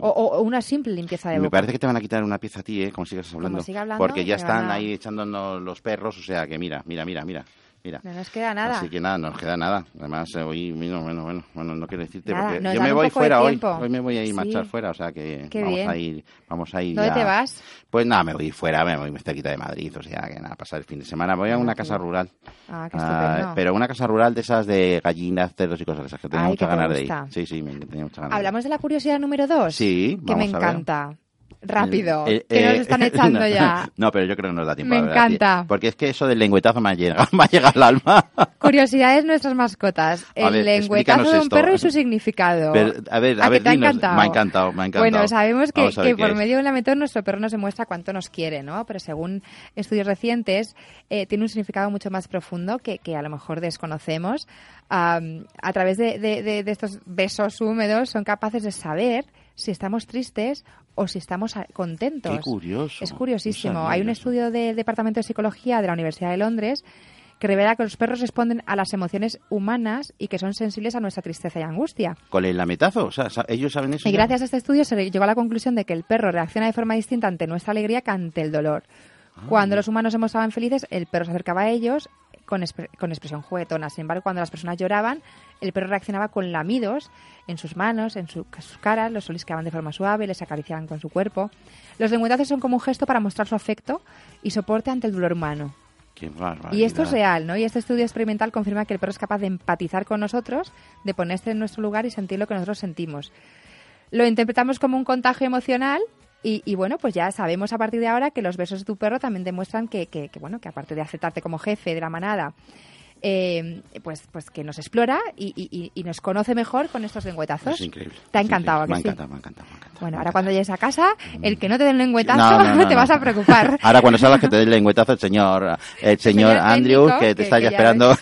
O, o- o una simple limpieza de Me boca. parece que te van a quitar una pieza a ti, ¿eh? Como sigas hablando. siga hablando, Porque ya me están a- ahí echándonos los perros, o sea que mira, mira, mira, mira. Mira. No nos queda nada. Así que nada, no nos queda nada. Además, eh, hoy, bueno, bueno, bueno, bueno, no quiero decirte Nada, porque yo me voy fuera hoy. Hoy me voy a ir a marchar Sí. fuera, o sea que Qué vamos bien. a ir, vamos a ir ¿Dónde ya- te vas? Pues nada, me voy fuera, me voy cerquita de Madrid, o sea que nada, pasar el fin de semana. Voy a una casa rural. Ah, qué Ah, pero una casa rural de esas de gallinas, cerdos y cosas de esas que tenía Ay, muchas que ganas de ir. Sí, sí, me tenía muchas ganas. Hablamos de la curiosidad número dos. Sí, Que me vamos a ver. Rápido, Eh, que nos eh, están echando no, ya. No, pero yo creo que nos da tiempo. Me la verdad, encanta. Porque es que eso del lengüetazo me ha llegado, me ha llegado al alma. Curiosidades nuestras mascotas. El ver, lengüetazo de un esto. perro y su significado. Pero, a ver, a ¿A ver, te ha dinos. encantado? Me ha encantado, me ha encantado. Bueno, sabemos que, que por es. medio de un lamento nuestro perro nos demuestra cuánto nos quiere, ¿no? Pero según estudios recientes, eh, tiene un significado mucho más profundo que, que a lo mejor desconocemos. Am, a través de, de- de- de estos besos húmedos son capaces de saber si estamos tristes o si estamos contentos. Qué curioso. Es curiosísimo. No Hay un estudio del Departamento de Psicología de la Universidad de Londres que revela que los perros responden a las emociones humanas y que son sensibles a nuestra tristeza y angustia. ¿Con el lametazo? O sea, ellos saben eso. Y ya? gracias a este estudio se llegó a la conclusión de que el perro reacciona de forma distinta ante nuestra alegría que ante el dolor. Ah. Cuando los humanos se mostraban felices, el perro se acercaba a ellos con, expre- con expresión juguetona. Sin embargo, cuando las personas lloraban, el perro reaccionaba con lamidos en sus manos, en su- sus caras, los olisqueaban de forma suave, les acariciaban con su cuerpo. Los lengüetazos son como un gesto para mostrar su afecto y soporte ante el dolor humano. Qué. Y esto es real, ¿no? Y este estudio experimental confirma que el perro es capaz de empatizar con nosotros, de ponerse en nuestro lugar y sentir lo que nosotros sentimos. Lo interpretamos como un contagio emocional y, y, bueno, pues ya sabemos a partir de ahora que los besos de tu perro también demuestran que, que, que, bueno, que aparte de aceptarte como jefe de la manada, eh, pues, pues que nos explora y, y- y nos conoce mejor con estos lengüetazos. Es increíble. ¿Te ha encantado? increíble. ¿a que Me sí? encanta, me encanta, me encanta. Bueno, ahora cuando llegues a casa, el que no te den lengüetazo, No, no, no, te vas a preocupar. Ahora cuando salgas que te dé el lengüetazo el señor, el señor, Señor Andrew, técnico, que te que- está ya esperando.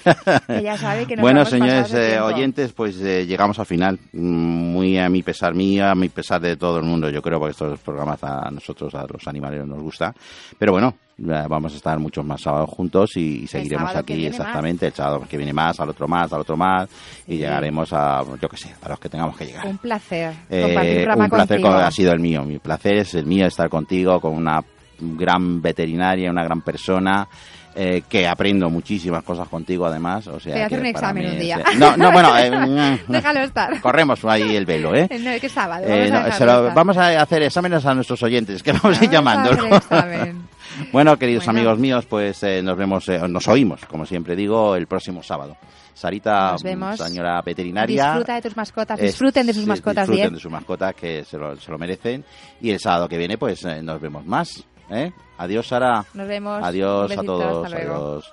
que ya sabe que nos bueno, señores eh, oyentes, pues eh, llegamos al final. Mm, Muy a mi pesar mío, a mi pesar de todo el mundo, yo creo, porque estos programas a nosotros, a los animales, nos gusta. Pero bueno, vamos a estar muchos más sábados juntos y, y seguiremos que aquí exactamente. El sábado que viene más, al otro más, al otro más. Y llegaremos a, yo qué sé, a los que tengamos que llegar. Un placer Eh, un placer contigo. co- ha sido el mío. Mi placer es el mío estar contigo con una gran veterinaria, una gran persona. eh, que aprendo muchísimas cosas contigo además, o sea voy a hacer que un examen mí un día. No, no, bueno, eh, Déjalo estar. corremos ahí el velo, ¿eh? No, que es sábado. Eh, vamos, no, a se lo- vamos a hacer exámenes a nuestros oyentes, que vamos a ir Vamos a llamando. bueno, queridos Bueno. amigos míos, pues eh, nos vemos, eh, nos oímos, como siempre digo, el próximo sábado. Sarita, señora veterinaria. Disfruta de tus mascotas, es- disfruten de sus mascotas disfruten bien. de sus mascotas, que se lo, se lo merecen. Y el sábado que viene, pues eh, nos vemos más. ¿eh? Adiós, Sara. Nos vemos. Adiós a todos. hasta luego. Adiós.